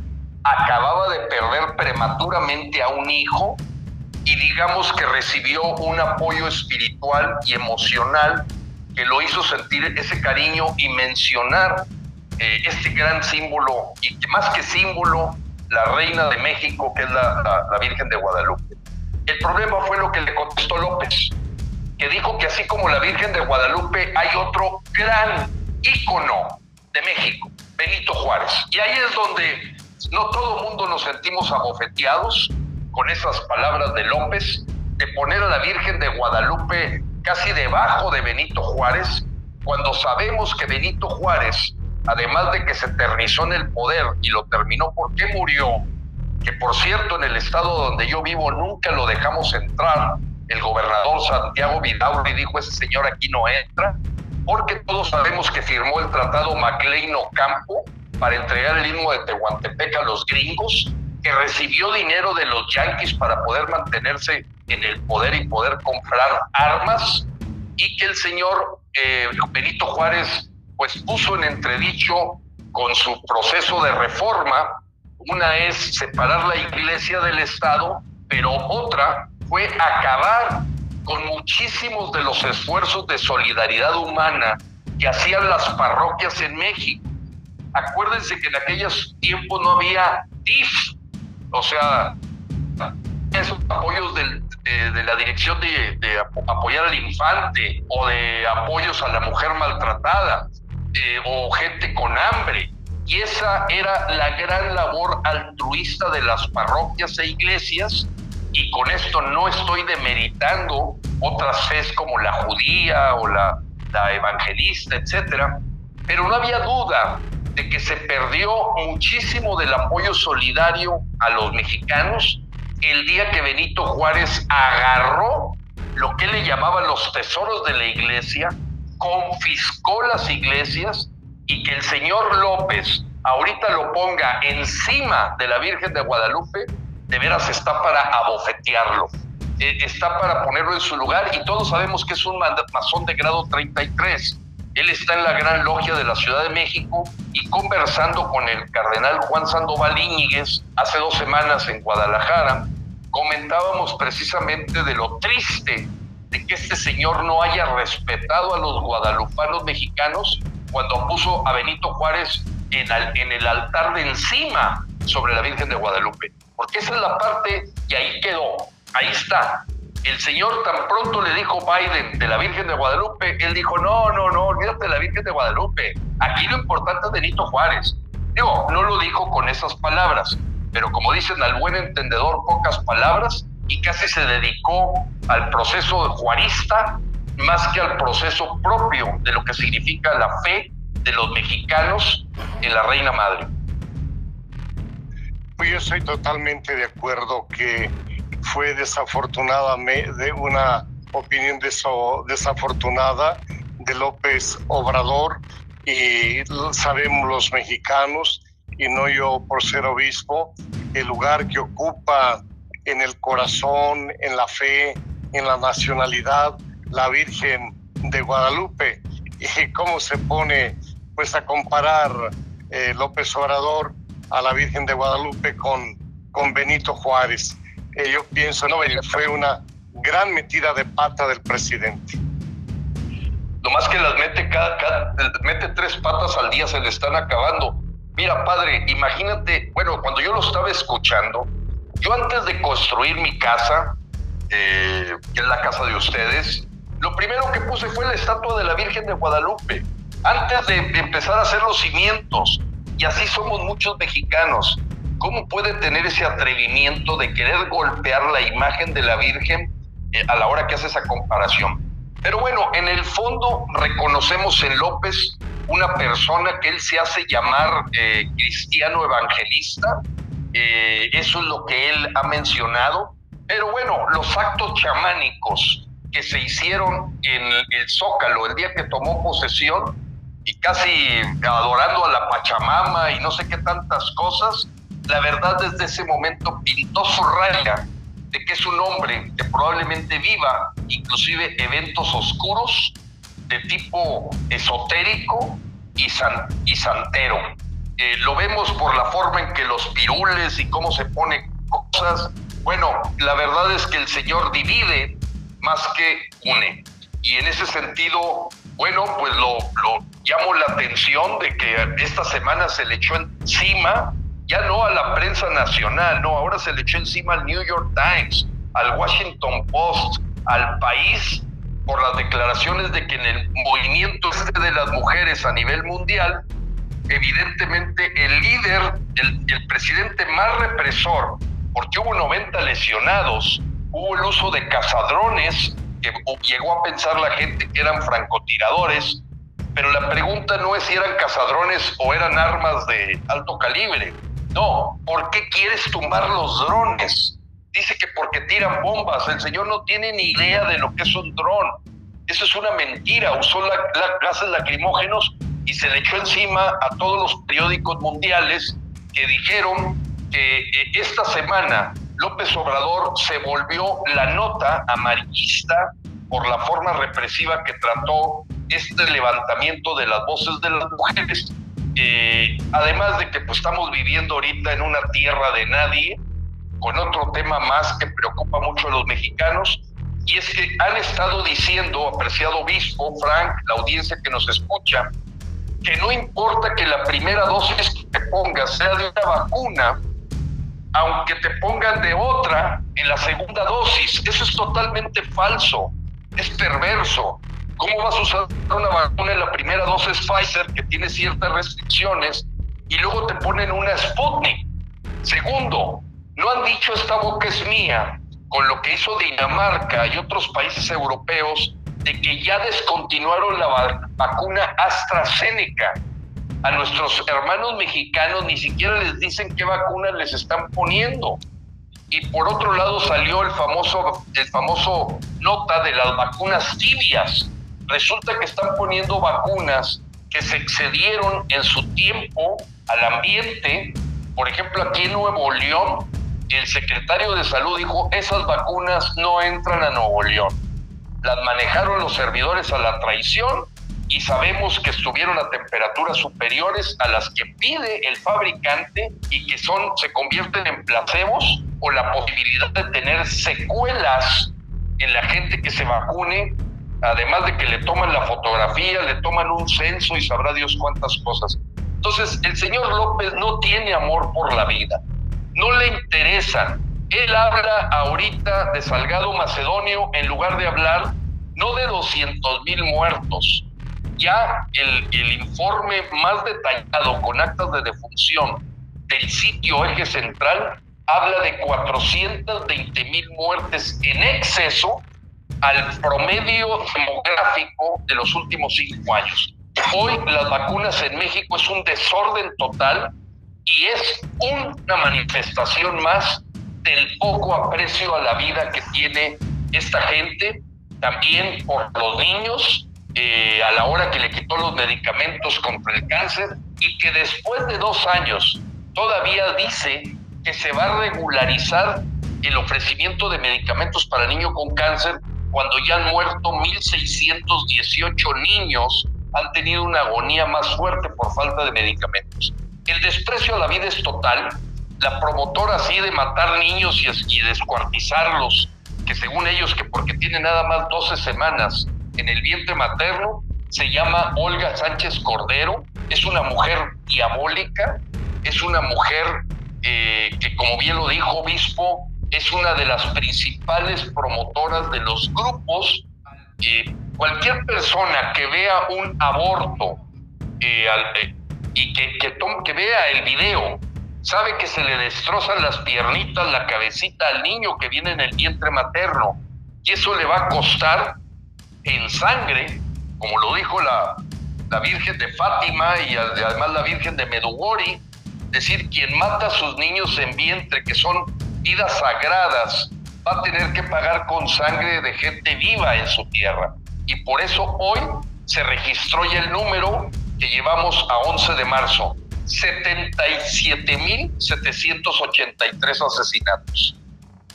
acababa de perder prematuramente a un hijo y digamos que recibió un apoyo espiritual y emocional que lo hizo sentir ese cariño y mencionar este gran símbolo, y más que símbolo, la reina de México, que es la, la, Virgen de Guadalupe. El problema fue lo que le contestó López, que dijo que así como la Virgen de Guadalupe hay otro gran ícono de México, Benito Juárez. Y ahí es donde no todo el mundo nos sentimos abofeteados con esas palabras de López, de poner a la Virgen de Guadalupe casi debajo de Benito Juárez, cuando sabemos que Benito Juárez además de que se eternizó en el poder y lo terminó porque murió, que por cierto en el estado donde yo vivo nunca lo dejamos entrar, el gobernador Santiago Vidaurri dijo ese señor aquí no entra, porque todos sabemos que firmó el tratado MacLean Ocampo para entregar el himno de Tehuantepec a los gringos, que recibió dinero de los yanquis para poder mantenerse en el poder y poder comprar armas, y que el señor eh, Benito Juárez pues puso en entredicho con su proceso de reforma. Una es separar la iglesia del Estado, pero otra fue acabar con muchísimos de los esfuerzos de solidaridad humana que hacían las parroquias en México. Acuérdense que en aquellos tiempos no había DIF, o sea, esos apoyos de, la dirección de, apoyar al infante o de apoyos a la mujer maltratada eh, o gente con hambre. Y esa era la gran labor altruista de las parroquias e iglesias. Y con esto no estoy demeritando otras fes como la judía o la, la evangelista, etcétera. Pero no había duda de que se perdió muchísimo del apoyo solidario a los mexicanos el día que Benito Juárez agarró lo que le llamaban los tesoros de la iglesia, confiscó las iglesias y que el señor López ahorita lo ponga encima de la Virgen de Guadalupe, de veras está para abofetearlo, eh, está para ponerlo en su lugar y todos sabemos que es un masón de grado 33. Él está en la Gran Logia de la Ciudad de México y conversando con el cardenal Juan Sandoval Íñiguez hace dos semanas en Guadalajara, comentábamos precisamente de lo triste de que este señor no haya respetado a los guadalupanos mexicanos cuando puso a Benito Juárez en, el altar de encima sobre la Virgen de Guadalupe. Porque esa es la parte y ahí quedó, ahí está. El señor tan pronto le dijo Biden de la Virgen de Guadalupe, él dijo, no, no, no, olvídate de la Virgen de Guadalupe. Aquí lo importante es Benito Juárez. Digo, no lo dijo con esas palabras, pero como dicen al buen entendedor, pocas palabras, y casi se dedicó al proceso juarista más que al proceso propio de lo que significa la fe de los mexicanos en la Reina Madre. Pues yo estoy totalmente de acuerdo que fue desafortunadamente una opinión desafortunada de López Obrador y sabemos los mexicanos y no yo por ser obispo, el lugar que ocupa en el corazón, en la fe, en la nacionalidad, la Virgen de Guadalupe. Y cómo se pone pues a comparar eh, López Obrador a la Virgen de Guadalupe con, con Benito Juárez. Eh, yo pienso, no, fue una gran metida de pata del presidente. Lo más que las mete, cada, mete tres patas al día, se le están acabando. Mira, padre, imagínate, bueno, cuando yo lo estaba escuchando, yo antes de construir mi casa, eh, que es la casa de ustedes, lo primero que puse fue la estatua de la Virgen de Guadalupe, antes de empezar a hacer los cimientos. Y así somos muchos mexicanos. ¿Cómo puede tener ese atrevimiento de querer golpear la imagen de la Virgen eh, a la hora que hace esa comparación? Pero bueno, en el fondo reconocemos en López una persona que él se hace llamar eh, cristiano evangelista, eh, eso es lo que él ha mencionado, pero bueno, los actos chamánicos que se hicieron en el Zócalo el día que tomó posesión y casi adorando a la Pachamama y no sé qué tantas cosas, la verdad desde ese momento pintó su raya de que es un hombre que probablemente viva inclusive eventos oscuros de tipo esotérico y, y santero. Eh, lo vemos por la forma en que los pirules y cómo se pone cosas. Bueno, la verdad es que el Señor divide más que une. Y en ese sentido, bueno, pues lo, lo llamo la atención de que esta semana se le echó encima, ya no a la prensa nacional, no, ahora se le echó encima al New York Times, al Washington Post, al país por las declaraciones de que en el movimiento este de las mujeres a nivel mundial, evidentemente el líder, el, el presidente más represor, porque hubo 90 lesionados, hubo el uso de cazadrones, que llegó a pensar la gente que eran francotiradores, pero la pregunta no es si eran cazadrones o eran armas de alto calibre. No, ¿por qué quieres tumbar los drones? dice que porque tiran bombas, el señor no tiene ni idea de lo que es un dron. Eso es una mentira, usó la, gases lacrimógenos y se le echó encima a todos los periódicos mundiales que dijeron que eh, esta semana López Obrador se volvió la nota amarillista por la forma represiva que trató este levantamiento de las voces de las mujeres. Eh, además de que pues, estamos viviendo ahorita en una tierra de nadie, con otro tema más que preocupa mucho a los mexicanos, Y es que han estado diciendo, apreciado obispo, Frank, la audiencia que nos escucha, que no importa que la primera dosis que te pongas sea de una vacuna, aunque te pongan de otra en la segunda dosis. Eso es totalmente falso, es perverso. ¿Cómo vas a usar una vacuna en la primera dosis Pfizer que tiene ciertas restricciones y luego te ponen una Sputnik? Segundo, no han dicho esta boca es mía con lo que hizo Dinamarca y otros países europeos de que ya descontinuaron la vacuna AstraZeneca. A nuestros hermanos mexicanos ni siquiera les dicen qué vacunas les están poniendo. Y por otro lado salió el famoso, el famoso nota de las vacunas tibias. Resulta que están poniendo vacunas que se excedieron en su tiempo al ambiente. Por ejemplo, aquí en Nuevo León, el secretario de salud dijo, esas vacunas no entran a Nuevo León las manejaron los servidores a la traición y sabemos que estuvieron a temperaturas superiores a las que pide el fabricante y que son se convierten en placebos o la posibilidad de tener secuelas en la gente que se vacune, además de que le toman la fotografía, le toman un censo y sabrá Dios cuántas cosas. Entonces, el señor López no tiene amor por la vida, no le interesan él habla ahorita de Salgado Macedonio en lugar de hablar no de 200 mil muertos. Ya el, el informe más detallado con actas de defunción del sitio eje central habla de 420 mil muertes en exceso al promedio demográfico de los últimos cinco años. Hoy las vacunas en México es un desorden total y es una manifestación más del poco aprecio a la vida que tiene esta gente, también por los niños, eh, a la hora que le quitó los medicamentos contra el cáncer y que después de dos años todavía dice que se va a regularizar el ofrecimiento de medicamentos para niños con cáncer cuando ya han muerto 1.618 niños, han tenido una agonía más fuerte por falta de medicamentos. El desprecio a la vida es total la promotora así de matar niños y, descuartizarlos, que según ellos que porque tiene nada más 12 semanas en el vientre materno, se llama Olga Sánchez Cordero, es una mujer diabólica, es una mujer eh, que como bien lo dijo Obispo, es una de las principales promotoras de los grupos. Eh, cualquier persona que vea un aborto eh, y que, que, que vea el video sabe que se le destrozan las piernitas, la cabecita al niño que viene en el vientre materno. Y eso le va a costar en sangre, como lo dijo la, la Virgen de Fátima y además la Virgen de Medugori, decir, quien mata a sus niños en vientre, que son vidas sagradas, va a tener que pagar con sangre de gente viva en su tierra. Y por eso hoy se registró ya el número que llevamos a 11 de marzo. 77.783 asesinatos.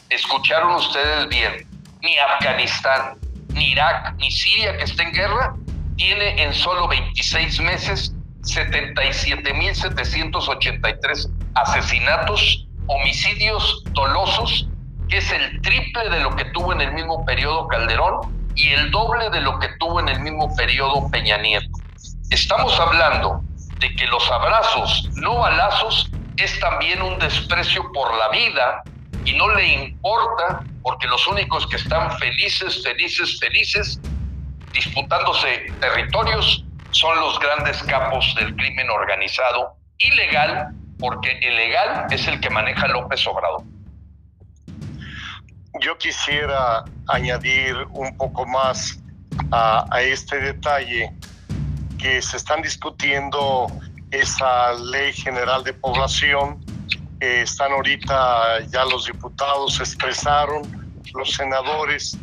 Escucharon ustedes bien, ni Afganistán, ni Irak, ni Siria que está en guerra, tiene en solo 26 meses 77.783 asesinatos, homicidios dolosos, que es el triple de lo que tuvo en el mismo periodo Calderón y el doble de lo que tuvo en el mismo periodo Peña Nieto. Estamos hablando de que los abrazos, no balazos, es también un desprecio por la vida y no le importa porque los únicos que están felices, felices, felices, disputándose territorios, son los grandes capos del crimen organizado, ilegal, porque el legal es el que maneja López Obrador. Yo quisiera añadir un poco más a este detalle que se están discutiendo esa ley general de población. están ahorita, ya los diputados expresaron, los senadores,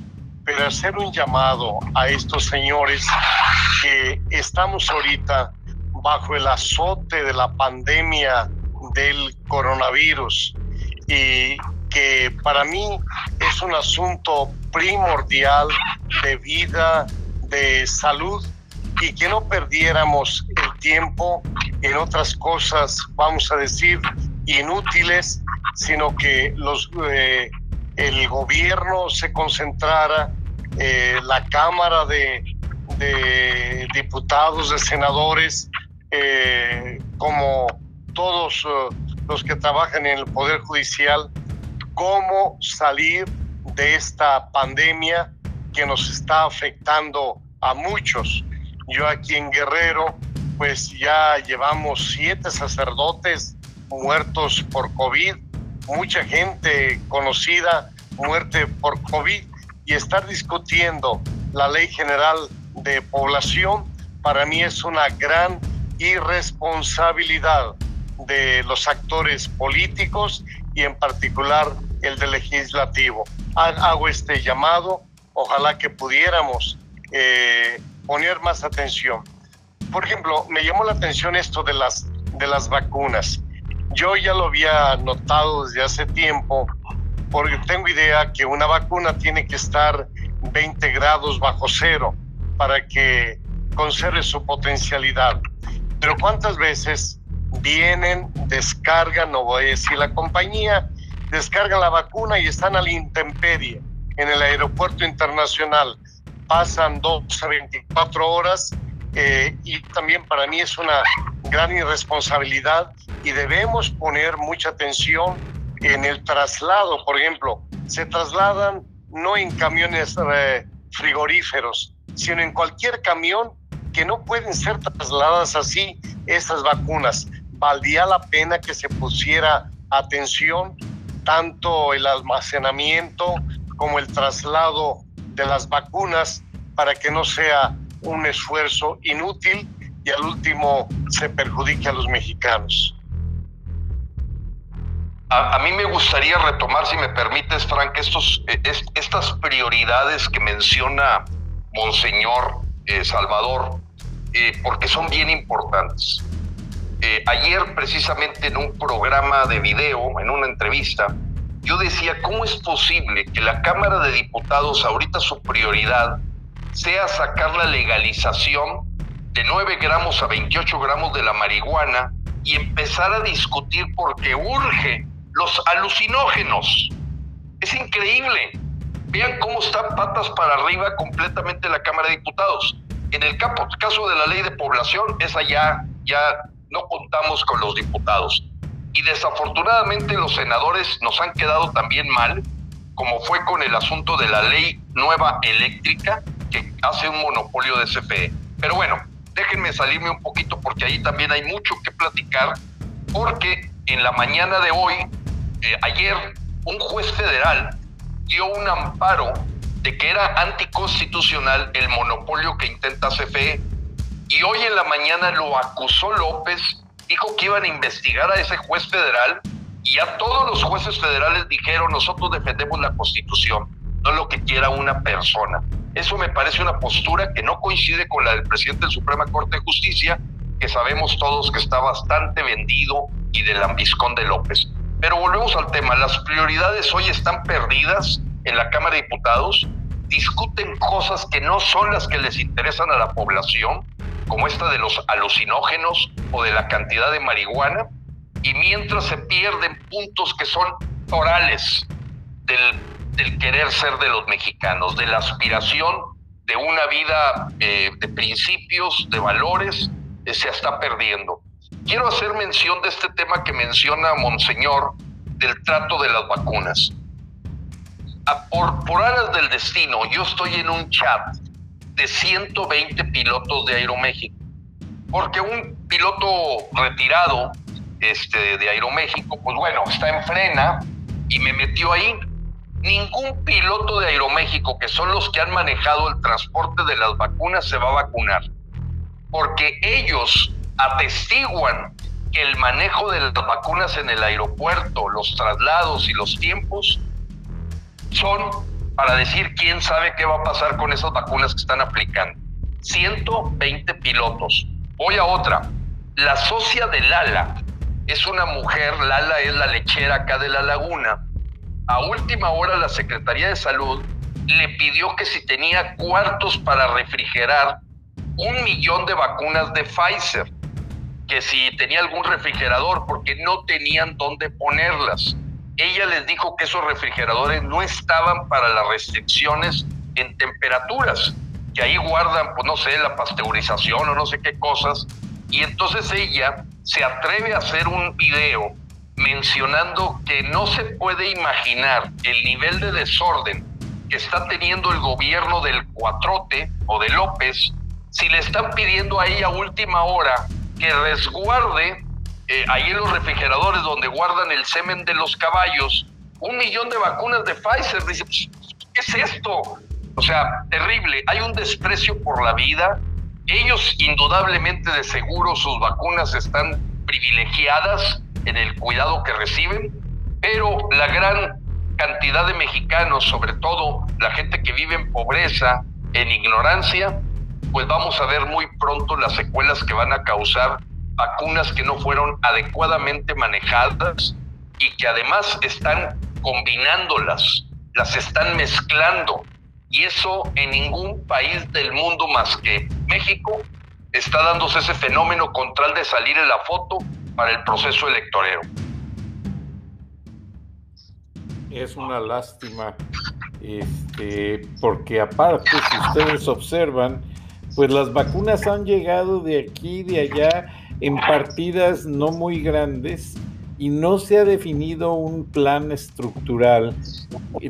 pero hacer un llamado a estos señores que estamos ahorita bajo el azote de la pandemia del coronavirus y que para mí es un asunto primordial de vida, de salud y que no perdiéramos el tiempo en otras cosas, vamos a decir, inútiles, sino que eh, el gobierno se concentrara eh, la Cámara de, Diputados, de Senadores, eh, como todos los que trabajan en el Poder Judicial, cómo salir de esta pandemia que nos está afectando a muchos. Yo aquí en Guerrero, pues ya llevamos siete sacerdotes muertos por COVID, mucha gente conocida muerte por COVID y estar discutiendo la ley general de población para mí es una gran irresponsabilidad de los actores políticos y en particular el del legislativo. Hago este llamado, ojalá que pudiéramos eh, poner más atención. Por ejemplo, me llamó la atención esto de las, de las vacunas. Yo ya lo había notado desde hace tiempo, porque tengo idea que una vacuna tiene que estar 20 grados bajo cero para que conserve su potencialidad. Pero ¿cuántas veces vienen, descargan, no voy a decir la compañía, descargan la vacuna y están a la intemperie en el aeropuerto internacional? Pasan 12 a 24 horas eh, y también para mí es una gran irresponsabilidad y debemos poner mucha atención en el traslado. Por ejemplo, se trasladan no en camiones eh, frigoríferos, sino en cualquier camión que no pueden ser trasladadas así estas vacunas. Valdría la pena que se pusiera atención tanto el almacenamiento como el traslado de las vacunas para que no sea un esfuerzo inútil y al último se perjudique a los mexicanos. A, mí me gustaría retomar, si me permites, Frank, estos, eh, estas prioridades que menciona Monseñor eh, Salvador, eh, porque son bien importantes. ayer, precisamente en un programa de video, en una entrevista, yo decía, ¿cómo es posible que la Cámara de Diputados, ahorita su prioridad, sea sacar la legalización de 9 gramos a 28 gramos de la marihuana y empezar a discutir porque urge los alucinógenos. Es increíble. Vean cómo está patas para arriba completamente la Cámara de Diputados. En el caso de la ley de población, esa ya, ya no contamos con los diputados. Y desafortunadamente los senadores nos han quedado también mal, como fue con el asunto de la ley nueva eléctrica, que hace un monopolio de CFE. Pero bueno, déjenme salirme un poquito porque ahí también hay mucho que platicar, porque en la mañana de hoy, eh, ayer, un juez federal dio un amparo de que era anticonstitucional el monopolio que intenta CFE y hoy en la mañana lo acusó López, dijo que iban a investigar a ese juez federal y a todos los jueces federales dijeron nosotros defendemos la constitución, no lo que quiera una persona. Eso me parece una postura que no coincide con la del presidente de la Suprema Corte de Justicia, que sabemos todos que está bastante vendido y del ambiscón de López. Pero volvemos al tema, las prioridades hoy están perdidas en la Cámara de Diputados, discuten cosas que no son las que les interesan a la población, como esta de los alucinógenos o de la cantidad de marihuana, y mientras se pierden puntos que son orales del querer ser de los mexicanos, de la aspiración de una vida eh, de principios, de valores, eh, se está perdiendo. Quiero hacer mención de este tema que menciona Monseñor, del trato de las vacunas. por aras del destino, yo estoy en un chat de 120 pilotos de Aeroméxico, porque un piloto retirado este, de Aeroméxico, pues bueno, está en frena y me metió ahí ningún piloto de Aeroméxico, que son los que han manejado el transporte de las vacunas, se va a vacunar. Porque ellos atestiguan que el manejo de las vacunas en el aeropuerto, los traslados y los tiempos son para decir quién sabe qué va a pasar con esas vacunas que están aplicando. 120 pilotos. Voy a otra. La socia de Lala es una mujer, Lala es la lechera acá de la laguna, a última hora la Secretaría de Salud le pidió que si tenía cuartos para refrigerar un millón de vacunas de Pfizer, que si tenía algún refrigerador, porque no tenían dónde ponerlas. Ella les dijo que esos refrigeradores no estaban para las restricciones en temperaturas, que ahí guardan, pues no sé, la pasteurización o no sé qué cosas. Y entonces ella se atreve a hacer un video mencionando que no se puede imaginar el nivel de desorden que está teniendo el gobierno del Cuatrote o de López si le están pidiendo a ella a última hora que resguarde eh, ahí en los refrigeradores donde guardan el semen de los caballos un millón de vacunas de Pfizer. Dice, ¿qué es esto? O sea, terrible. Hay un desprecio por la vida. Ellos indudablemente de seguro sus vacunas están privilegiadas en el cuidado que reciben, pero la gran cantidad de mexicanos, sobre todo la gente que vive en pobreza, en ignorancia, pues vamos a ver muy pronto las secuelas que van a causar vacunas que no fueron adecuadamente manejadas y que además están combinándolas, las están mezclando. Y eso en ningún país del mundo más que México está dándose ese fenómeno con tal de salir en la foto para el proceso electorero. Es una lástima, este, porque aparte, si ustedes observan, pues las vacunas han llegado de aquí de allá en partidas no muy grandes y no se ha definido un plan estructural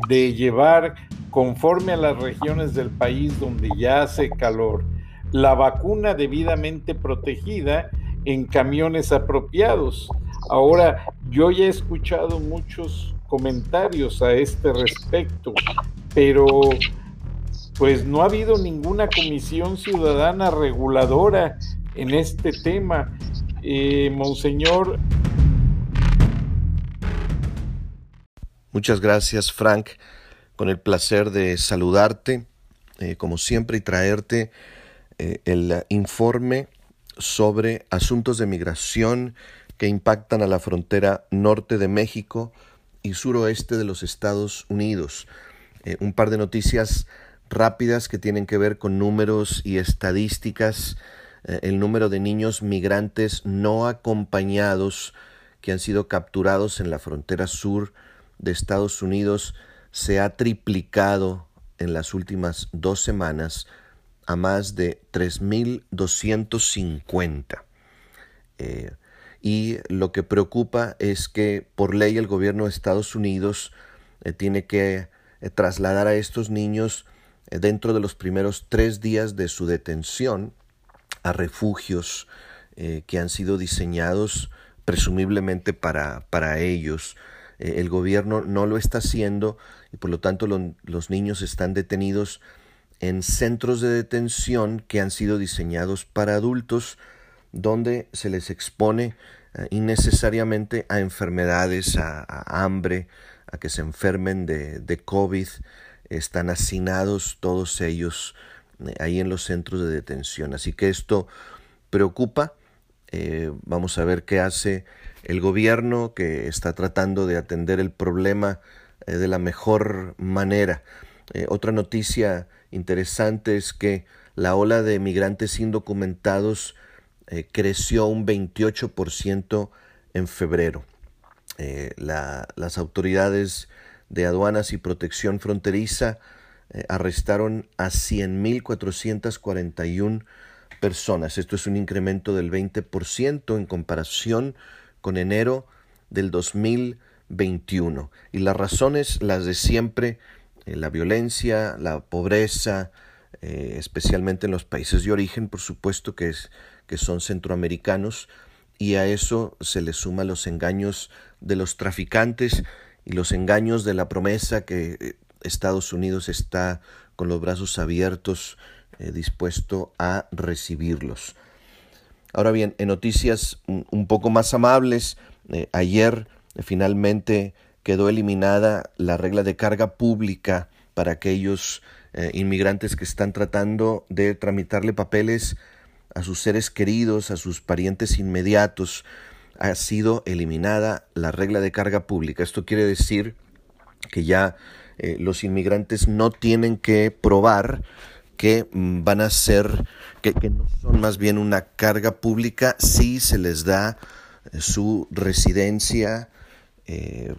de llevar conforme a las regiones del país donde ya hace calor la vacuna debidamente protegida en camiones apropiados. Ahora, yo ya he escuchado muchos comentarios a este respecto, pero pues no ha habido ninguna comisión ciudadana reguladora en este tema. Eh, Monseñor. Muchas gracias, Frank. Con el placer de saludarte, eh, como siempre, y traerte eh, el informe sobre asuntos de migración que impactan a la frontera norte de México y suroeste de los Estados Unidos. Un par de noticias rápidas que tienen que ver con números y estadísticas. Eh, el número de niños migrantes no acompañados que han sido capturados en la frontera sur de Estados Unidos se ha triplicado en las últimas dos semanas a más de 3.250. Eh, y lo que preocupa es que por ley el gobierno de Estados Unidos eh, tiene que trasladar a estos niños dentro de los primeros tres días de su detención a refugios que han sido diseñados presumiblemente para, para ellos. el gobierno no lo está haciendo y por lo tanto los niños están detenidos en centros de detención que han sido diseñados para adultos, donde se les expone eh, innecesariamente a enfermedades, a, hambre, a que se enfermen de, de, COVID. Están hacinados todos ellos eh, ahí en los centros de detención. Así que esto preocupa. Eh, vamos a ver qué hace el gobierno que está tratando de atender el problema de la mejor manera. otra noticia interesante es que la ola de migrantes indocumentados eh, creció un 28% en febrero. Eh, las autoridades de aduanas y protección fronteriza eh, arrestaron a 100.441 personas. Esto es un incremento del 20% en comparación con enero del 2021. Y las razones, las de siempre, eh, la violencia, la pobreza, eh, especialmente en los países de origen, por supuesto que, que son centroamericanos, y a eso se le suman los engaños de los traficantes y los engaños de la promesa que Estados Unidos está con los brazos abiertos, dispuesto a recibirlos. Ahora bien, en noticias un, poco más amables, ayer finalmente quedó eliminada la regla de carga pública para aquellos eh, inmigrantes que están tratando de tramitarle papeles a sus seres queridos, a sus parientes inmediatos. Ha sido eliminada la regla de carga pública. Esto quiere decir que ya eh, los inmigrantes no tienen que probar que mm, van a ser, que, no son más bien una carga pública si se les da eh, su residencia eh,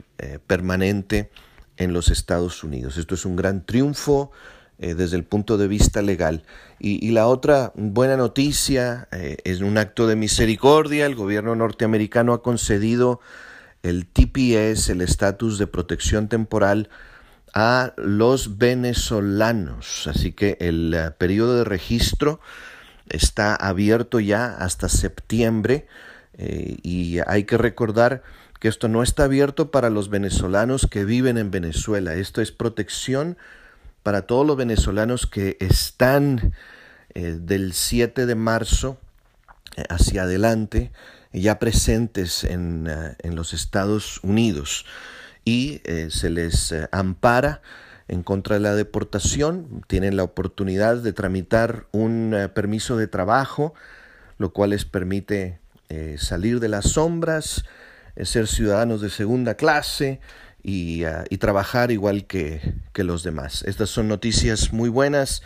permanente en los Estados Unidos. Esto es un gran triunfo desde el punto de vista legal. Y, la otra buena noticia es un acto de misericordia. El gobierno norteamericano ha concedido el TPS, el estatus de protección temporal, a los venezolanos. Así que el eh, periodo de registro está abierto ya hasta septiembre y hay que recordar que esto no está abierto para los venezolanos que viven en Venezuela. Esto es protección para todos los venezolanos que están eh, del 7 de marzo eh, hacia adelante ya presentes en, eh, en los Estados Unidos y se les ampara en contra de la deportación, tienen la oportunidad de tramitar un permiso de trabajo, lo cual les permite salir de las sombras, ser ciudadanos de segunda clase, Ah, y, trabajar igual que, que, los demás. Estas son noticias muy buenas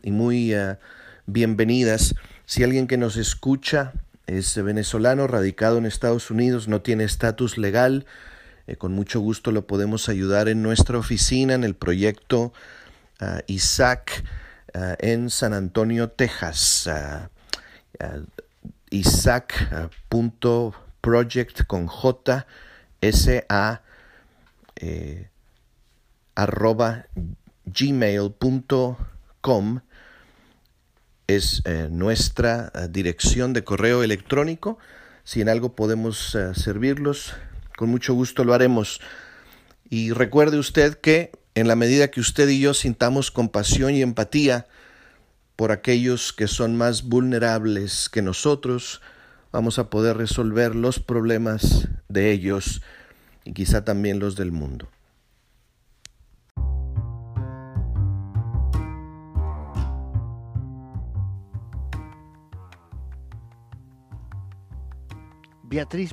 y muy ah, bienvenidas. Si alguien que nos escucha es venezolano, radicado en Estados Unidos, no tiene estatus legal, eh, con mucho gusto lo podemos ayudar en nuestra oficina, en el proyecto uh, Isaac en San Antonio, Texas. Isaac.project con J S A eh, gmail.com es eh, nuestra dirección de correo electrónico. Si en algo podemos servirlos, con mucho gusto lo haremos. Y recuerde usted que en la medida que usted y yo sintamos compasión y empatía por aquellos que son más vulnerables que nosotros, vamos a poder resolver los problemas de ellos y quizá también los del mundo. Beatriz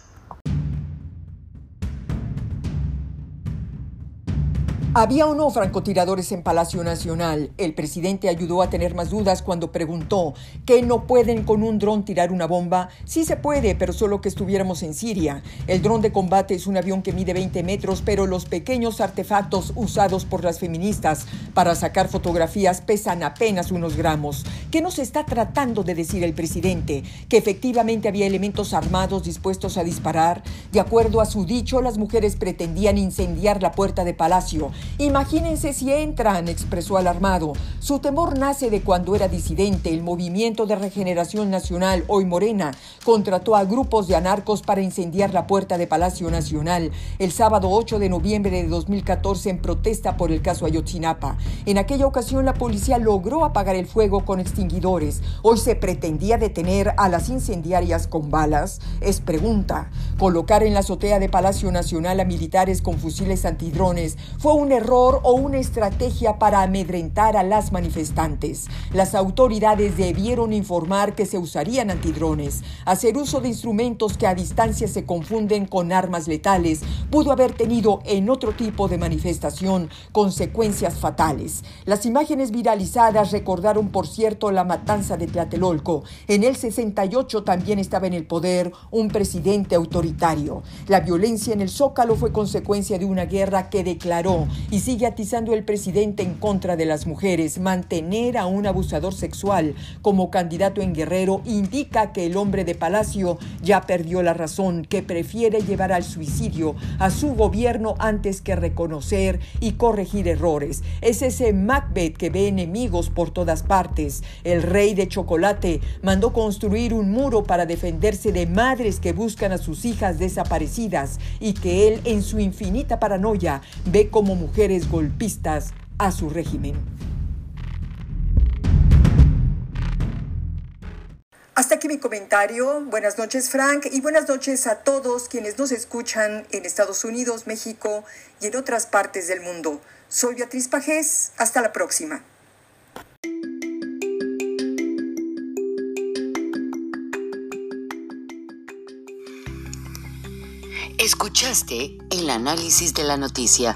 ¿Había o no francotiradores en Palacio Nacional? El presidente ayudó a tener más dudas cuando preguntó que no pueden con un dron tirar una bomba. Sí se puede, pero solo que estuviéramos en Siria. El dron de combate es un avión que mide 20 metros, pero los pequeños artefactos usados por las feministas para sacar fotografías pesan apenas unos gramos. ¿Qué nos está tratando de decir el presidente? ¿Que efectivamente había elementos armados dispuestos a disparar? De acuerdo a su dicho, las mujeres pretendían incendiar la puerta de Palacio Imagínense si entran, expresó alarmado. Su temor nace de cuando era disidente. El Movimiento de Regeneración Nacional, hoy Morena, contrató a grupos de anarcos para incendiar la puerta de Palacio Nacional el sábado 8 de noviembre de 2014 en protesta por el caso Ayotzinapa. En aquella ocasión la policía logró apagar el fuego con extinguidores. Hoy se pretendía detener a las incendiarias con balas. Es pregunta. Colocar en la azotea de Palacio Nacional a militares con fusiles antidrones fue un error o una estrategia para amedrentar a las manifestantes. Las autoridades debieron informar que se usarían antidrones. Hacer uso de instrumentos que a distancia se confunden con armas letales pudo haber tenido en otro tipo de manifestación consecuencias fatales. Las imágenes viralizadas recordaron, por cierto, la matanza de Tlatelolco. En el 68 también estaba en el poder un presidente autoritario. La violencia en el Zócalo fue consecuencia de una guerra que declaró y sigue atizando el presidente en contra de las mujeres. Mantener a un abusador sexual como candidato en Guerrero indica que el hombre de Palacio ya perdió la razón, que prefiere llevar al suicidio a su gobierno antes que reconocer y corregir errores. Es ese Macbeth que ve enemigos por todas partes. El rey de chocolate mandó construir un muro para defenderse de madres que buscan a sus hijas desaparecidas y que él en su infinita paranoia ve como mujeres golpistas a su régimen. Hasta aquí mi comentario. Buenas noches Frank y buenas noches a todos quienes nos escuchan en Estados Unidos, México y en otras partes del mundo. Soy Beatriz Pajés. Hasta la próxima. Escuchaste el análisis de la noticia,